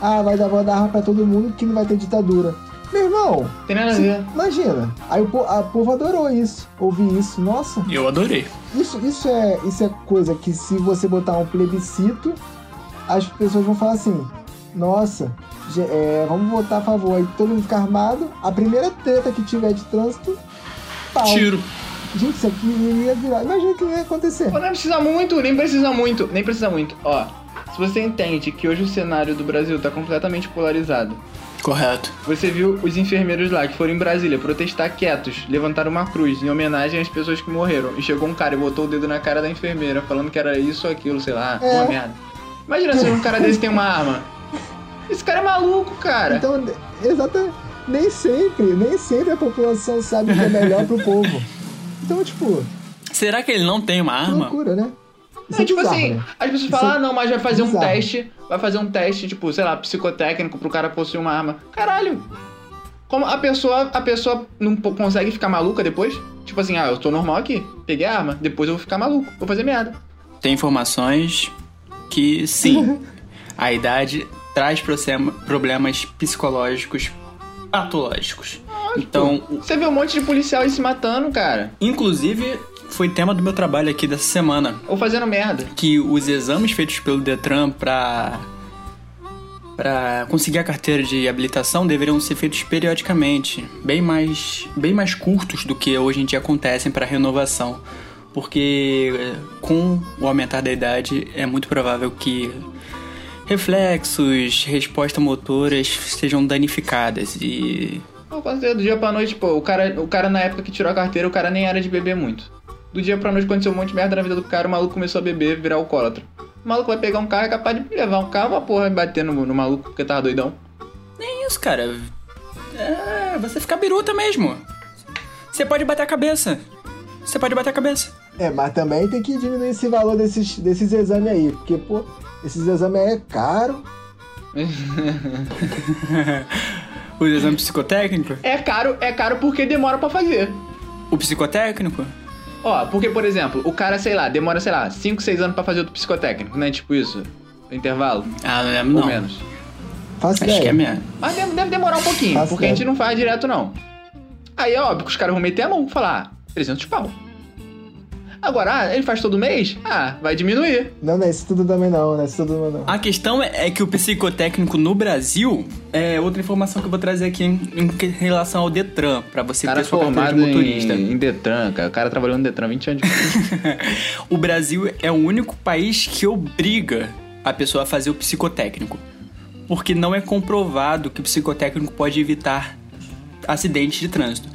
Ah, vai dar, dar arma pra todo mundo que não vai ter ditadura. Meu irmão, Tem nada a ver. imagina. Aí o po- a povo adorou isso, ouvir isso. Nossa, Eu adorei. Isso, isso, é, isso é coisa que se você botar um plebiscito, as pessoas vão falar assim, nossa, é, vamos votar a favor. Aí todo mundo fica armado, a primeira treta que tiver de trânsito, pau. Tiro. Gente, isso aqui iria virar. Imagina o que ia acontecer. Pô, nem precisa muito, nem precisa muito, nem precisa muito. Ó, se você entende que hoje o cenário do Brasil tá completamente polarizado, Correto. você viu os enfermeiros lá que foram em Brasília protestar quietos, levantaram uma cruz em homenagem às pessoas que morreram. E chegou um cara e botou o dedo na cara da enfermeira, falando que era isso ou aquilo, sei lá, É. uma merda. Imagina se um cara desse tem uma arma. Esse cara é maluco, cara. Então, exatamente. Nem sempre, nem sempre a população sabe o que é melhor pro povo. Então, tipo, Será que ele não tem uma arma? loucura, né? Isso Não, é tipo bizarro, assim, né? as pessoas falam, é ah, não, mas vai fazer um bizarro. teste, vai fazer um teste, tipo, sei lá, psicotécnico pro cara possuir uma arma. Caralho! Como a pessoa, a pessoa não consegue ficar maluca depois? Tipo assim, ah, eu tô normal aqui, peguei a arma, depois eu vou ficar maluco, vou fazer merda. Tem informações que sim, a idade traz problemas psicológicos patológicos. Então, Você vê um monte de policial aí se matando, cara. inclusive, foi tema do meu trabalho aqui dessa semana. Ou fazendo merda. que os exames feitos pelo Detran para para conseguir a carteira de habilitação deveriam ser feitos periodicamente, bem mais bem mais curtos do que hoje em dia acontecem para renovação, porque eh, com o aumentar da idade é muito provável que reflexos, respostas motoras sejam danificadas e certeza, do dia pra noite, pô, o cara, o cara na época que tirou a carteira, o cara nem era de beber muito. Do dia pra noite aconteceu um monte de merda na vida do cara, o maluco começou a beber, virar alcoólatra. O maluco vai pegar um carro, é capaz de levar um carro, a porra, e bater no, no maluco porque tava doidão. É isso, cara. É, você fica biruta mesmo. Você pode bater a cabeça. Você pode bater a cabeça. É, mas também tem que diminuir esse valor desses, desses exames aí. Porque, pô, esses exames aí é caro. o exame psicotécnico? É caro, é caro porque demora pra fazer. O psicotécnico? Ó, porque, por exemplo, o cara, sei lá, demora, sei lá, 5, 6 anos pra fazer o psicotécnico, né? Tipo isso, intervalo, Ah, não lembro ou não. menos. Faço Acho que é ideia. mesmo. Mas deve, deve demorar um pouquinho, Tá porque a gente não faz direto, não. Aí é óbvio que os caras vão meter a mão e falar, ah, 300 pau. Agora, ah, ele faz todo mês? Ah, vai diminuir. Não, não é isso tudo também não, não é isso tudo não. A questão é é que o psicotécnico no Brasil é outra informação que eu vou trazer aqui em, em relação ao Detran, pra você cara ter sua carteira de motorista. em, em Detran, cara. O cara trabalhou no Detran 20 anos. o Brasil é o único país que obriga a pessoa a fazer o psicotécnico. Porque não é comprovado que o psicotécnico pode evitar acidentes de trânsito.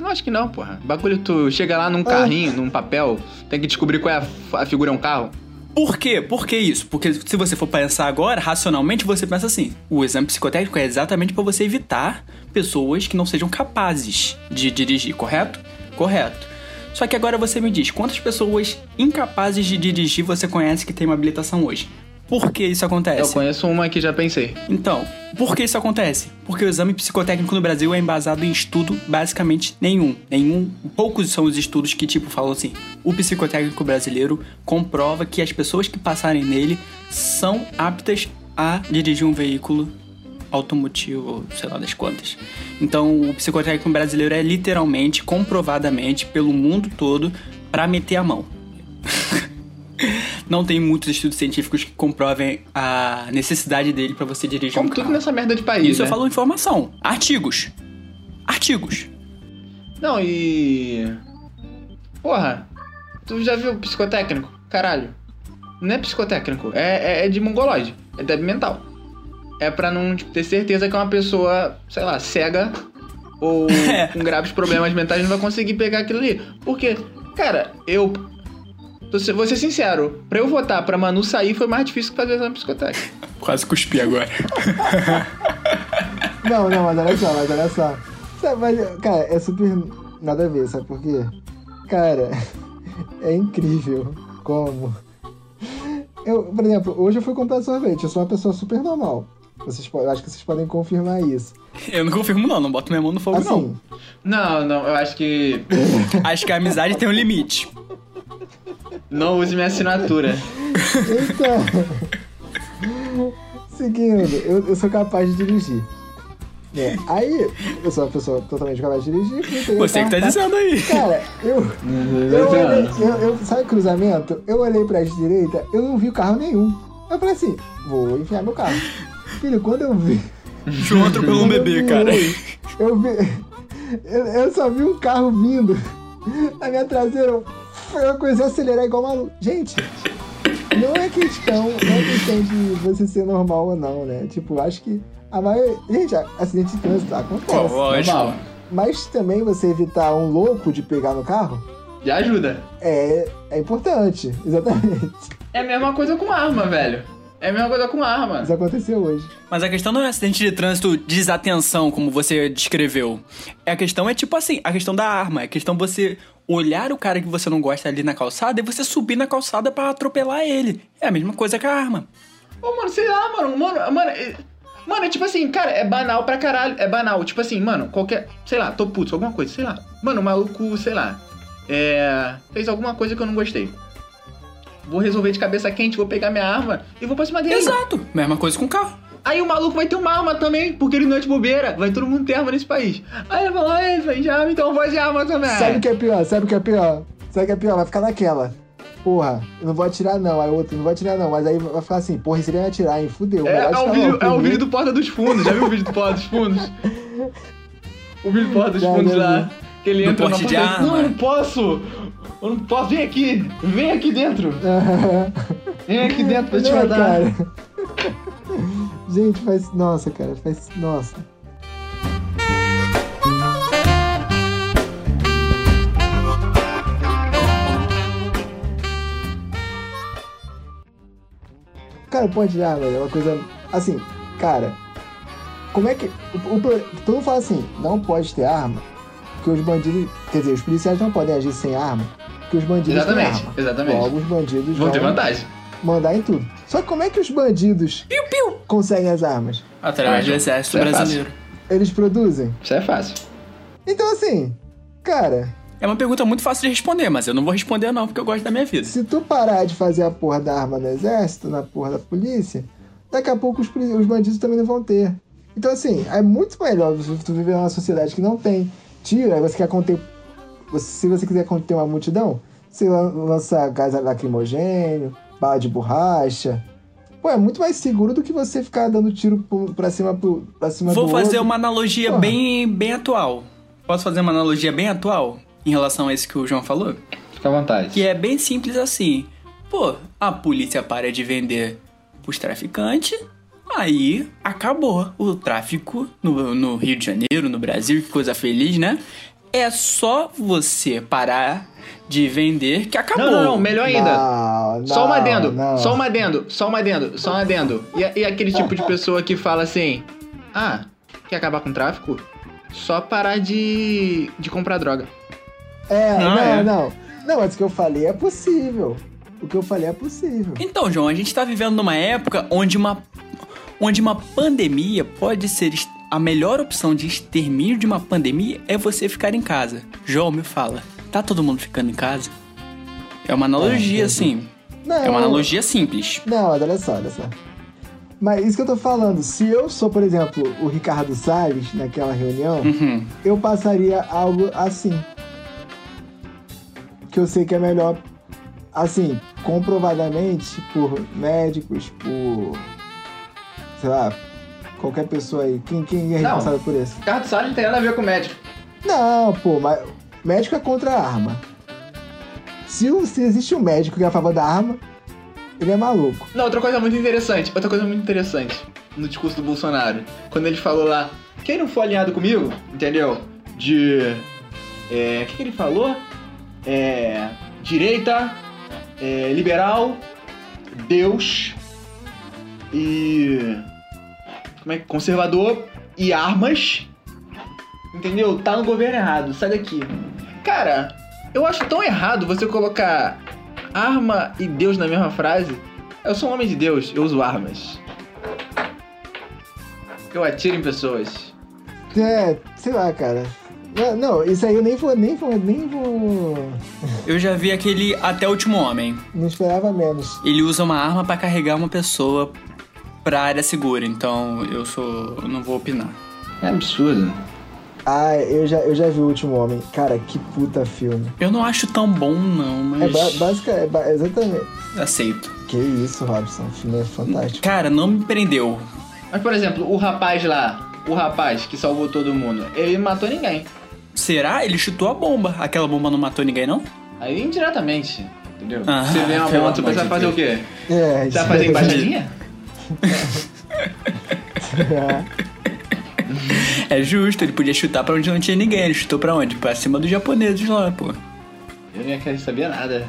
Não acho que não, porra. Bagulho, tu chega lá num carrinho, num papel, tem que descobrir qual é a, a figura é um carro. Por quê? Por que isso? Porque se você for pensar agora, racionalmente, você pensa assim: o exame psicotécnico é exatamente para você evitar pessoas que não sejam capazes de dirigir, correto? Correto. Só que agora você me diz, quantas pessoas incapazes de dirigir você conhece que tem uma habilitação hoje? Por que isso Eu acontece? conheço uma que já pensei. Então, por que isso acontece? Porque o exame psicotécnico no Brasil é embasado em estudo basicamente nenhum. Nenhum. Poucos são os estudos que, tipo, falam assim: o psicotécnico brasileiro comprova que as pessoas que passarem nele são aptas a dirigir um veículo automotivo, sei lá das quantas. Então, o psicotécnico brasileiro é literalmente, comprovadamente, pelo mundo todo, pra meter a mão. Não tem muitos estudos científicos que comprovem a necessidade dele pra você dirigir Como um tudo carro. nessa merda de país, Isso né? eu falo informação. Artigos. Artigos. Não, e... Porra, tu já viu psicotécnico? Caralho. Não é psicotécnico, é, é, é de mongoloide. É débil mental. É pra não tipo, ter certeza que uma pessoa, sei lá, cega ou com graves problemas mentais não vai conseguir pegar aquilo ali. Porque, cara, eu... Vou ser sincero, pra eu votar pra Manu sair foi mais difícil que fazer exame psicotécnico. Quase cuspi agora. Não, não, mas olha só, mas olha só. Mas, cara, é super nada a ver, sabe por quê? Cara, é incrível como. Eu, por exemplo, hoje eu fui comprar sorvete, eu sou uma pessoa super normal. Vocês, eu acho que vocês podem confirmar isso. Eu não confirmo não, não boto minha mão no fogo Assim, Não, não, eu acho que não. Acho que a amizade tem um limite. Não use minha assinatura. então. Seguindo, eu, eu sou capaz de dirigir. É, aí, eu sou uma pessoa totalmente capaz de dirigir. o Você que tá dizendo aí. Cara, eu. Eu olhei, eu, eu- sabe cruzamento? Eu olhei pra direita, eu não vi carro nenhum. Eu falei assim, vou enfiar meu carro. Filho, quando eu vi. João atropelou um bebê, cara. Eu vi. Eu, eu só vi um carro vindo na minha traseira. Eu comecei a acelerar igual maluco. Gente, não é questão, não é questão de você ser normal ou não, né? Tipo, acho que a maioria. Gente, acidente de trânsito acontece. Pô, lógico. Normal. Mas também você evitar um louco de pegar no carro Já ajuda. é, é importante. Exatamente. É a mesma coisa com arma, velho. É a mesma coisa com arma. Isso aconteceu hoje. Mas a questão não é acidente de trânsito desatenção, como você descreveu. É a questão é tipo assim, a questão da arma. É a questão você olhar o cara que você não gosta ali na calçada e você subir na calçada pra atropelar ele. É a mesma coisa que a arma. Ô, mano, sei lá, mano. Mano, mano. é- Mano, é tipo assim, cara, é banal pra caralho. É banal. Tipo assim, mano, qualquer. Sei lá, tô puto, alguma coisa, sei lá. Mano, o maluco, sei lá. É. Fez alguma coisa que eu não gostei. Vou resolver de cabeça quente, vou pegar minha arma e vou pra cima dele. Exato. Mesma coisa com o carro. Aí o maluco vai ter uma arma também, porque ele não é de bobeira. Vai todo mundo ter arma nesse país. Aí ele fala, ai, vai de arma, então vou de arma também. Sabe o que é pior? Sabe o que é pior? Sabe o que é pior? Vai ficar naquela. Porra, eu não vou atirar não. Aí o outro, não vou atirar não. Mas aí vai ficar assim, porra, se ele me atirar, hein? Fudeu. É, é, o atirar vídeo, é o vídeo do Porta dos Fundos. Já viu o vídeo do Porta dos Fundos? O vídeo do Porta dos Já, Fundos já lá. Que ele Do entra na porte de porta e arma. Não, eu não posso. Eu não posso. Vem aqui. Vem aqui dentro. Vem aqui dentro pra te matar. Gente, faz. Nossa, cara, faz. Nossa. Cara, pode já, velho. É uma coisa. Assim, cara. Como é que. O, o, todo mundo fala assim, não pode ter arma, porque os bandidos. Quer dizer, os policiais não podem agir sem arma, porque os bandidos Exatamente, têm arma. exatamente. Logo, os bandidos Vão ter vantagem. Mandar em tudo. Só que como é que os bandidos conseguem as armas? Através do Ah, exército isso é brasileiro. Eles produzem? Isso é fácil. Então assim, cara, É uma pergunta muito fácil de responder, mas eu não vou responder não, porque eu gosto da minha vida. se tu parar de fazer a porra da arma no exército, na porra da polícia, daqui a pouco os, os bandidos também não vão ter. Então assim, é muito melhor você- tu viver numa sociedade que não tem tiro, aí você quer conter. você- se você quiser conter uma multidão, Você lan- lança gás lacrimogênio, bala de borracha. Pô, é muito mais seguro do que você ficar dando tiro pra cima, pro- pra cima Vou fazer outro. uma analogia bem, bem atual. Posso fazer uma analogia bem atual em relação a isso que o João falou? Fica à vontade. Que é bem simples assim. Pô, a polícia para de vender pros traficantes, aí acabou o tráfico no, no Rio de Janeiro, no Brasil, que coisa feliz, né? É só você parar de vender que acabou. Não, não, não, melhor ainda. Não, só um não, adendo, não. só um adendo, só um adendo, só um adendo. E, e aquele tipo de pessoa que fala assim: Ah, quer acabar com o tráfico? Só parar de, de comprar droga. É, Ah, não, é. não. Não, mas o que eu falei é possível. O que eu falei é possível. Então, João, a gente tá vivendo numa época onde uma, onde uma pandemia pode ser a melhor opção de extermínio de uma pandemia é você ficar em casa. João, me fala, tá todo mundo ficando em casa? É uma analogia, entendi. assim. Não, É uma analogia simples. Não, olha só, olha só. Mas isso que eu tô falando, se eu sou, por exemplo, o Ricardo Salles naquela reunião, Uhum. eu passaria algo assim. Que eu sei que é melhor, assim, comprovadamente por médicos, por. sei lá, qualquer pessoa aí. Quem, quem é Não. responsável por isso? Ricardo Salles não tem nada a ver com médico. Não, pô, mas médico é contra a arma. Se, se existe um médico que é a favor da arma, ele é maluco. Não, outra coisa muito interessante, outra coisa muito interessante no discurso do Bolsonaro. Quando ele falou lá, quem não for alinhado comigo, entendeu? De. É. O que, que ele falou? É. Direita, é, liberal, Deus e. Como é que. Conservador e armas. Entendeu? Tá no governo errado, sai daqui. Cara, eu acho tão errado você colocar arma e Deus na mesma frase. Eu sou um homem de Deus, eu uso armas. Eu atiro em pessoas. É, sei lá, cara. Não, não, isso aí eu nem vou, nem vou, nem vou. Eu já vi aquele Até o Último Homem. Não esperava menos. Ele usa uma arma pra carregar uma pessoa pra área segura, então eu sou. eu não vou opinar. É absurdo. Ah, eu já, eu já vi o último homem. Cara, que puta filme. Eu não acho tão bom, não, É mas. ba básica, é ba- exatamente. Aceito. Que isso, Robson. O filme é fantástico. Cara, não me prendeu. Mas, por exemplo, o rapaz lá, o rapaz que salvou todo mundo, ele não matou ninguém. Será? Ele chutou a bomba. Aquela bomba não matou ninguém, não? Aí indiretamente, entendeu? Ah, você vê uma moto, você vai de fazer Deus. o quê? É, Você vai fazer embaixadinha? É justo, ele podia chutar pra onde não tinha ninguém. Ele chutou pra onde? Pra cima dos japoneses lá, pô. Eu nem quero saber nada.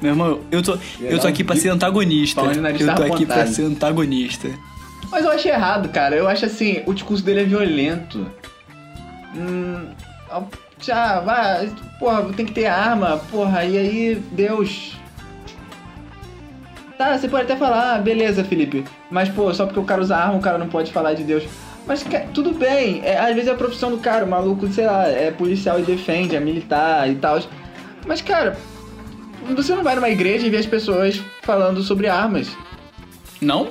Meu irmão, eu tô, eu tô aqui pra ser antagonista. Eu tô aqui pra ser antagonista. Mas eu acho errado, cara. Eu acho assim, o discurso dele é violento. Hum, já, vai, porra, tem que ter arma, porra, e aí, Deus. Tá, você pode até falar, ah, beleza, Felipe. Mas, pô, só porque o cara usa arma, o cara não pode falar de Deus. Mas, tudo bem, é, às vezes é a profissão do cara, o maluco, sei lá, é policial e defende, é militar e tal. Mas, cara, você não vai numa igreja e vê as pessoas falando sobre armas. Não?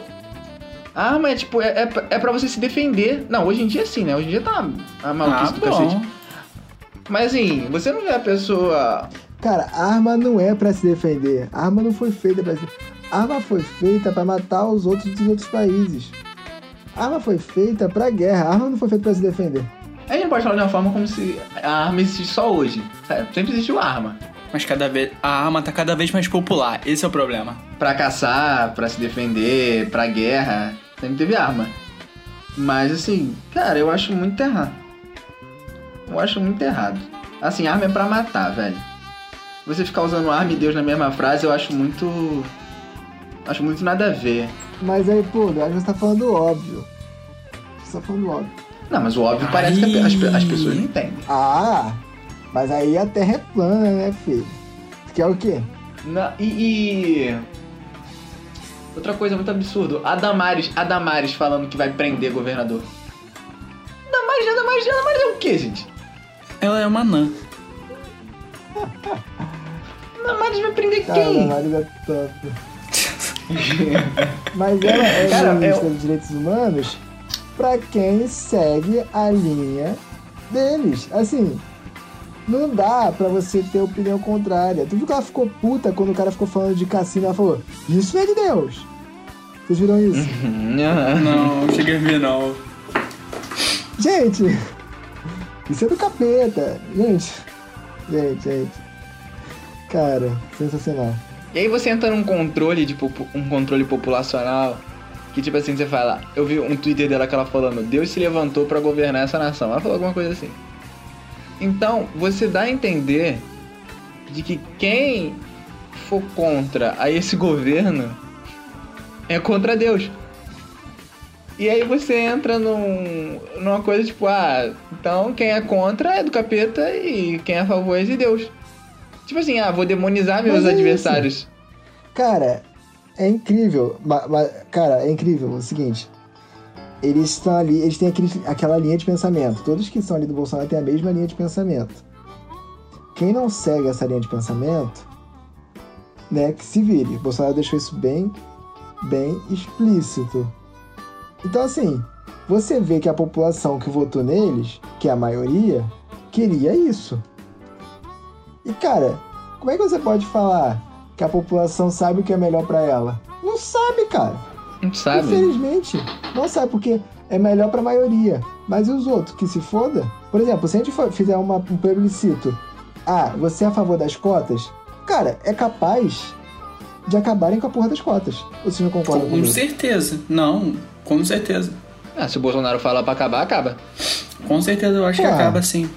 Arma é tipo, é, é, pra- é pra você se defender. Não, hoje em dia sim, né? Hoje em dia tá a maluquice ah, do cacete. bom. Mas assim, você não vê a pessoa. Cara, arma não é pra se defender. Arma não foi feita pra se. Arma foi feita pra matar os outros dos outros países. Arma foi feita pra guerra. Arma não foi feita pra se defender. A gente não pode falar de uma forma como se a arma existe só hoje. sabe? Sempre existiu arma. Mas cada vez. A arma tá cada vez mais popular. Esse é o problema. Pra caçar, pra se defender, pra guerra. Sempre teve arma. Mas assim, cara, eu acho muito errado. Eu acho muito errado. Assim, arma é pra matar, velho. Você ficar usando arma e Deus na mesma frase, eu acho muito. Acho muito nada a ver. Mas aí, pô, eu acho que você tá falando óbvio. Você tá falando óbvio. Não, mas o óbvio parece que as, as pessoas não entendem. Ah, mas aí a terra é plana, né, filho? Que é o quê? Na- e, e- Outra coisa muito absurda. A Damares, a Damares falando que vai prender governador. Damares, a Damares, a Damares é o quê, gente? Ela é uma nã. A Damares vai prender Cara, quem? a Maris é top. Mas ela é Cara, ministra eu- dos direitos humanos pra quem segue a linha deles. Assim, Não dá pra você ter opinião contrária. Tu viu que ela ficou puta quando o cara ficou falando de cassino? Ela falou: Isso é de Deus. Vocês viram isso? Não, não cheguei a ver, não. Gente, isso é do capeta. Gente, gente, gente. Cara, sensacional. E aí você entra num controle de um controle populacional que tipo assim você fala, eu vi um Twitter dela que ela falando, Deus se levantou pra governar essa nação. Ela falou alguma coisa assim. Então, você dá a entender de que quem for contra a esse governo é contra Deus. E aí você entra num, numa coisa tipo, ah, então quem é contra é do capeta e quem é a favor é de Deus. Tipo assim, ah, vou demonizar meus Mas é adversários. Cara, é incrível. cara, é incrível o seguinte. Eles estão ali, eles têm aquele, aquela linha de pensamento. Todos que são ali do Bolsonaro têm a mesma linha de pensamento. Quem não segue essa linha de pensamento, né, que se vire. O Bolsonaro deixou isso bem, bem explícito. Então, assim, você vê que a população que votou neles, que é a maioria, queria isso. E, cara, como é que você pode falar que a população sabe o que é melhor pra ela? Não sabe, cara. Não sabe? Infelizmente, não sabe porque é melhor pra maioria. Mas e os outros que se foda? Por exemplo, se a gente for- fizer uma, um plebiscito, ah, você é a favor das cotas? Cara, é capaz de acabarem com a porra das cotas. Ou Vocês não concordam Com comigo? certeza. Não, com certeza. Ah, se o Bolsonaro falar pra acabar, acaba. Com certeza eu acho que acaba sim.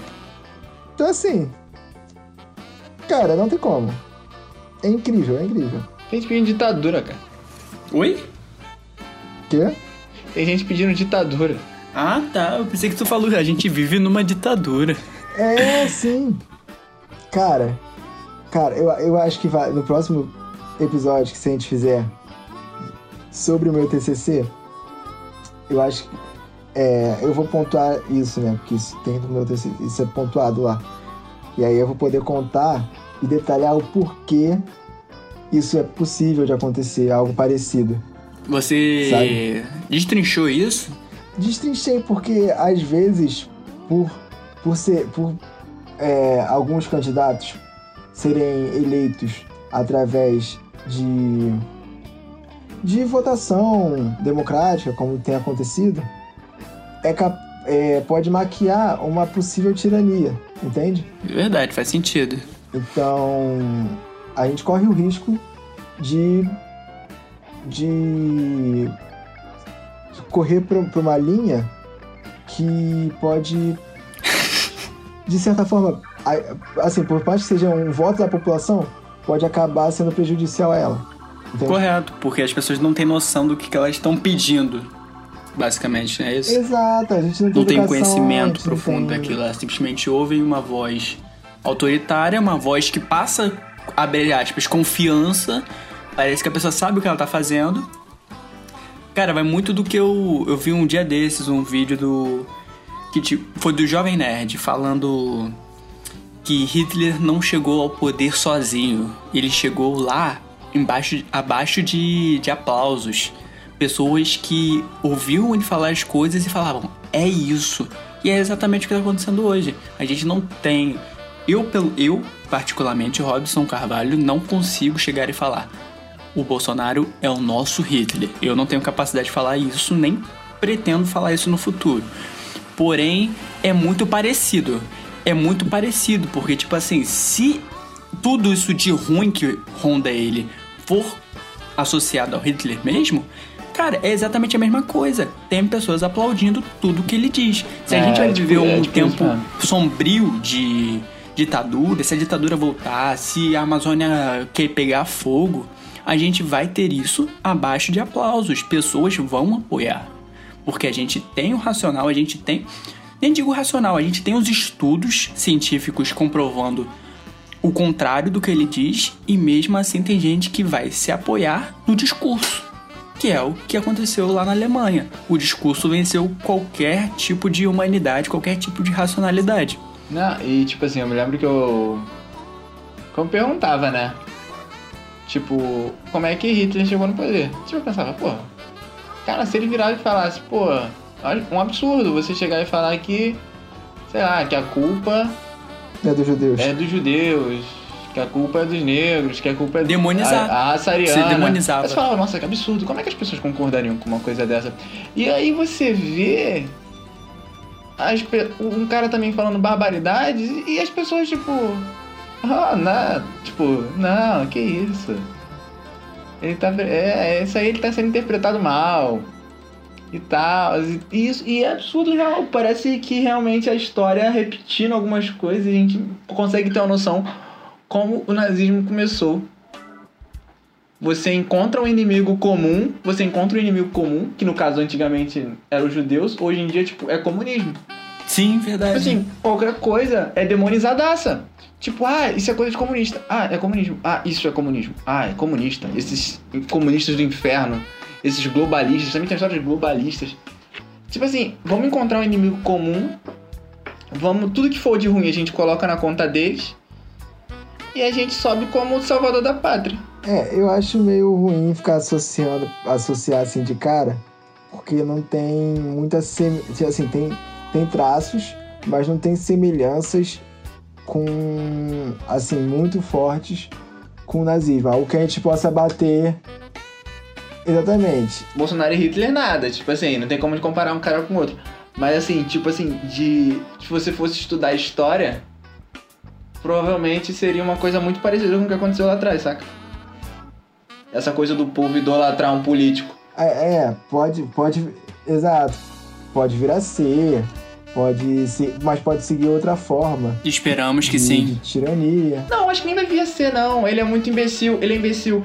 Então assim, cara, não tem como. É incrível, é incrível. Tem gente pedindo ditadura, cara. Oi? Quê? Tem gente pedindo ditadura. Ah, tá. Eu pensei que tu falou que a gente vive numa ditadura. É, sim. Cara, cara, eu, eu acho que vai, no próximo episódio que se a gente fizer sobre o meu TCC, eu acho que é, eu vou pontuar isso, né? Porque isso tem no meu TCC, isso é pontuado lá. E aí eu vou poder contar e detalhar o porquê isso é possível de acontecer, algo parecido. Você Sabe? destrinchou isso? Destrinchei porque às vezes por por ser por é, alguns candidatos serem eleitos através de de votação democrática como tem acontecido é, é, pode maquiar uma possível tirania entende Verdade, faz sentido. então a gente corre o risco de de correr para uma linha que pode de certa forma assim por mais que seja um voto da população pode acabar sendo prejudicial a ela entende? Correto, porque as pessoas não têm noção do que, que elas estão pedindo. Basicamente, não é isso? exato a gente não tem, não tem educação, conhecimento profundo tem- daquilo. Elas simplesmente ouvem uma voz autoritária, uma voz que passa, abre aspas, confiança. Parece que a pessoa sabe o que ela tá fazendo. Cara, vai muito do que eu, eu vi um dia desses, um vídeo do. que tipo, foi do Jovem Nerd falando que Hitler não chegou ao poder sozinho. Ele chegou lá embaixo, abaixo de, de aplausos. Pessoas que ouviam ele falar as coisas e falavam, é isso. E é exatamente o que está acontecendo hoje. A gente não tem. Eu, pelo, eu, particularmente, Robson Carvalho, não consigo chegar e falar. O Bolsonaro é o nosso Hitler. Eu não tenho capacidade de falar isso, nem pretendo falar isso no futuro. Porém, é muito parecido. É muito parecido, porque, tipo assim, se tudo isso de ruim que ronda ele for associado ao Hitler mesmo, cara, é exatamente a mesma coisa. Tem pessoas aplaudindo tudo que ele diz. Se a É, gente vai tipo, viver é um tipo isso tempo mesmo. sombrio de ditadura, se a ditadura voltar, se a Amazônia quer pegar fogo, a gente vai ter isso abaixo de aplausos. Pessoas vão apoiar. Porque a gente tem o racional, a gente tem. Nem digo racional, a gente tem os estudos científicos comprovando o contrário do que ele diz, e mesmo assim tem gente que vai se apoiar no discurso, que é o que aconteceu lá na Alemanha. O discurso venceu qualquer tipo de humanidade, qualquer tipo de racionalidade. Não, e tipo assim, eu me lembro que eu. Como perguntava, né? Tipo, como é que Hitler chegou no poder? Tipo, eu pensava, pô, cara, se ele virar e falasse, pô, olha, um absurdo você chegar e falar que, sei lá, que a culpa É dos judeus. é dos judeus, que a culpa é dos negros, que a culpa é Demonizar. a, a raça ariana. Se demonizava. Você falava, nossa, que absurdo, como é que as pessoas concordariam com uma coisa dessa? E aí você vê as um cara também falando barbaridades e as pessoas, tipo, ah, não, tipo, não, que isso? Ele tá. É, isso aí ele tá sendo interpretado mal. E tal. E, isso, e é absurdo, real. Parece que realmente a história repetindo algumas coisas e a gente consegue ter uma noção como o nazismo começou. Você encontra um inimigo comum, você encontra um inimigo comum, que no caso antigamente eram os judeus, hoje em dia, tipo, é comunismo. Sim, Tipo verdade. assim, qualquer coisa é demonizadaça. Tipo, ah, isso é coisa de comunista. Ah, é comunismo. Ah, isso é comunismo. Ah, é comunista. Esses comunistas do inferno. Esses globalistas. Também tem história de globalistas. Tipo assim, vamos encontrar um inimigo comum. Vamos, tudo que for de ruim a gente coloca na conta deles. E a gente sobe como o salvador da pátria. É, eu acho meio ruim ficar associando, associar assim de cara, porque não tem muita semi, assim, tem, tem traços, mas não tem semelhanças com assim muito fortes com o nazismo, algo que a gente possa bater exatamente. Bolsonaro e Hitler nada, tipo assim, não tem como de comparar um cara com o outro. Mas assim, tipo assim, de se você fosse estudar história, provavelmente seria uma coisa muito parecida com o que aconteceu lá atrás, saca? Essa coisa do povo idolatrar um político. É, é, pode, pode, exato, pode vir a ser, pode ser, mas pode seguir outra forma. Esperamos que de, sim. De tirania. Não, acho que nem vai vir a ser, não. Ele é muito imbecil, ele é imbecil.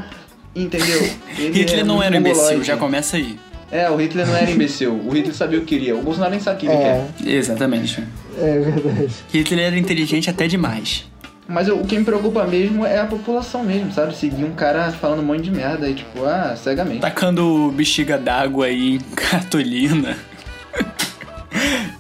Entendeu? Ele Hitler é não era imbecil, mongoloide. já começa aí. É, o Hitler não era imbecil. O Hitler sabia o que queria. O Bolsonaro nem sabe o que ele É, quer. Exatamente. é verdade. Hitler era inteligente até demais. Mas o o que me preocupa mesmo é a população mesmo, sabe? Seguir um cara falando um monte de merda e tipo, ah, cegamente. Tacando bexiga d'água aí em cartolina.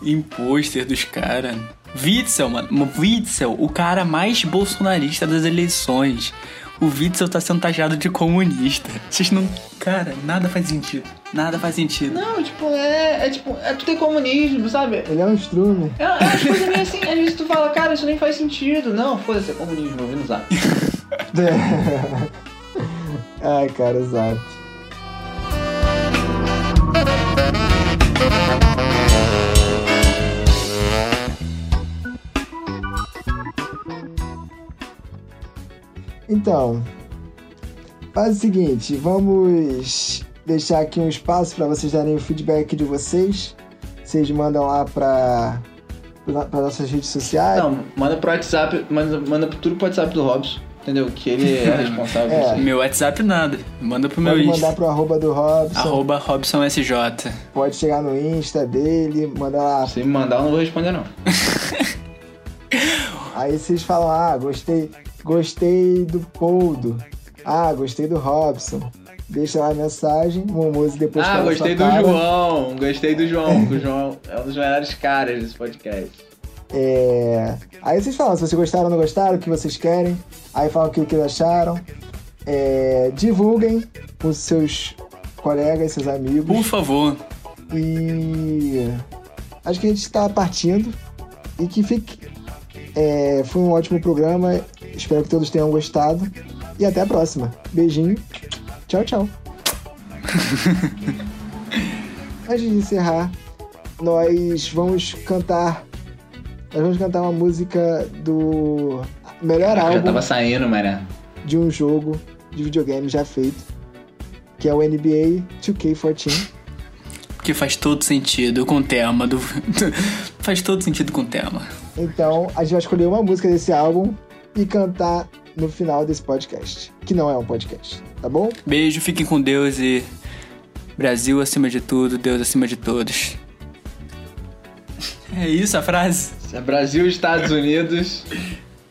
em pôster dos caras. Witzel, mano. Witzel, o cara mais bolsonarista das eleições. O Witzel tá sendo taxado de comunista. Vocês não. Cara, nada faz sentido. Nada faz sentido. Não, tipo, é, é tipo, é tudo é comunismo, sabe? Ele é um strume. É, é umas coisas meio assim, às vezes tu fala, cara, isso nem faz sentido. Não, foda-se, é comunismo, eu vi no zap. Ai, cara, exato. Então, faz o seguinte, vamos deixar aqui um espaço para vocês darem o feedback de vocês. Vocês mandam lá para para nossas redes sociais. Não, manda pro WhatsApp, manda, manda tudo pro WhatsApp do Robson, entendeu? Que ele é responsável É. Meu WhatsApp nada. Manda pro meu Pode Insta. mandar pro arroba do Robson, Arroba RobsonSJ. pode chegar no Insta dele, manda lá. Se me mandar, eu não vou responder, não. Aí vocês falam, ah, gostei, gostei do Poldo. Ah, gostei do Robson. Deixa lá a mensagem, Momoso depois Ah, gostei do cara. João, gostei do João, que o João é um dos melhores caras desse podcast. É... Aí vocês falam se vocês gostaram ou não gostaram, o que vocês querem. Aí falam o que, que acharam. É, Divulguem com seus colegas, seus amigos. Por favor. E acho que a gente está partindo. E que fique. É, foi um ótimo programa. Espero que todos tenham gostado. E até a próxima. Beijinho. Tchau, tchau. Antes de encerrar, nós vamos cantar. Nós vamos cantar uma música do melhor Já álbum tava saindo, mané. de um jogo de videogame já feito, que é o NBA 2K14. Que faz todo sentido com o tema do. faz todo sentido com o tema. Então, a gente vai escolher uma música desse álbum e cantar no final desse podcast, que não é um podcast, tá bom? Beijo, fiquem com Deus e. Brasil acima de tudo, Deus acima de todos. É isso a frase? É Brasil, Estados Unidos,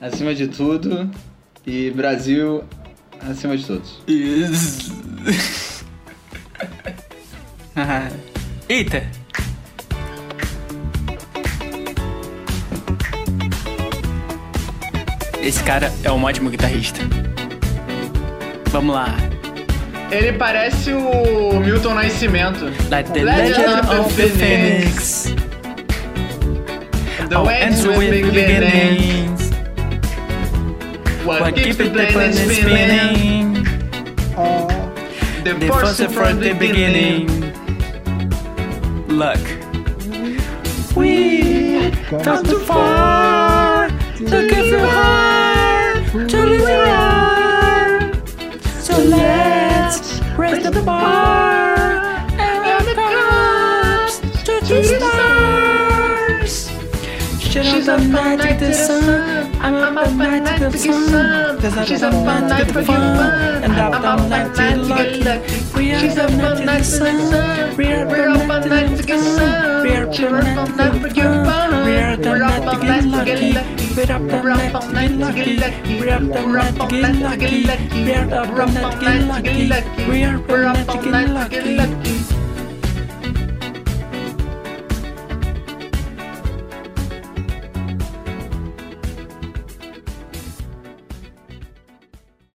acima de tudo. E Brasil, acima de todos. Isso. Ah, Eita! Esse cara é um ótimo guitarrista. Vamos lá. Ele parece o Milton Nascimento. Like the Legend legend of the the Phoenix. The Oh, ends ends with beginning. beginnings. What keeps the planet spinning? The The force from the beginning. Luck. We come too far Look if you are, to live you are. So let's raise the bar. She's up all night to the sun. I'm up all night to the sun. She's up all night to the fun. And up all night to the lucky. We are up all night to the sun. We are up all night to the sun. We are up all night to get fun. We are up all night to get lucky. We're up all night to get lucky. We're up all night to get lucky. We're up all night to get lucky. We are up all night to get lucky.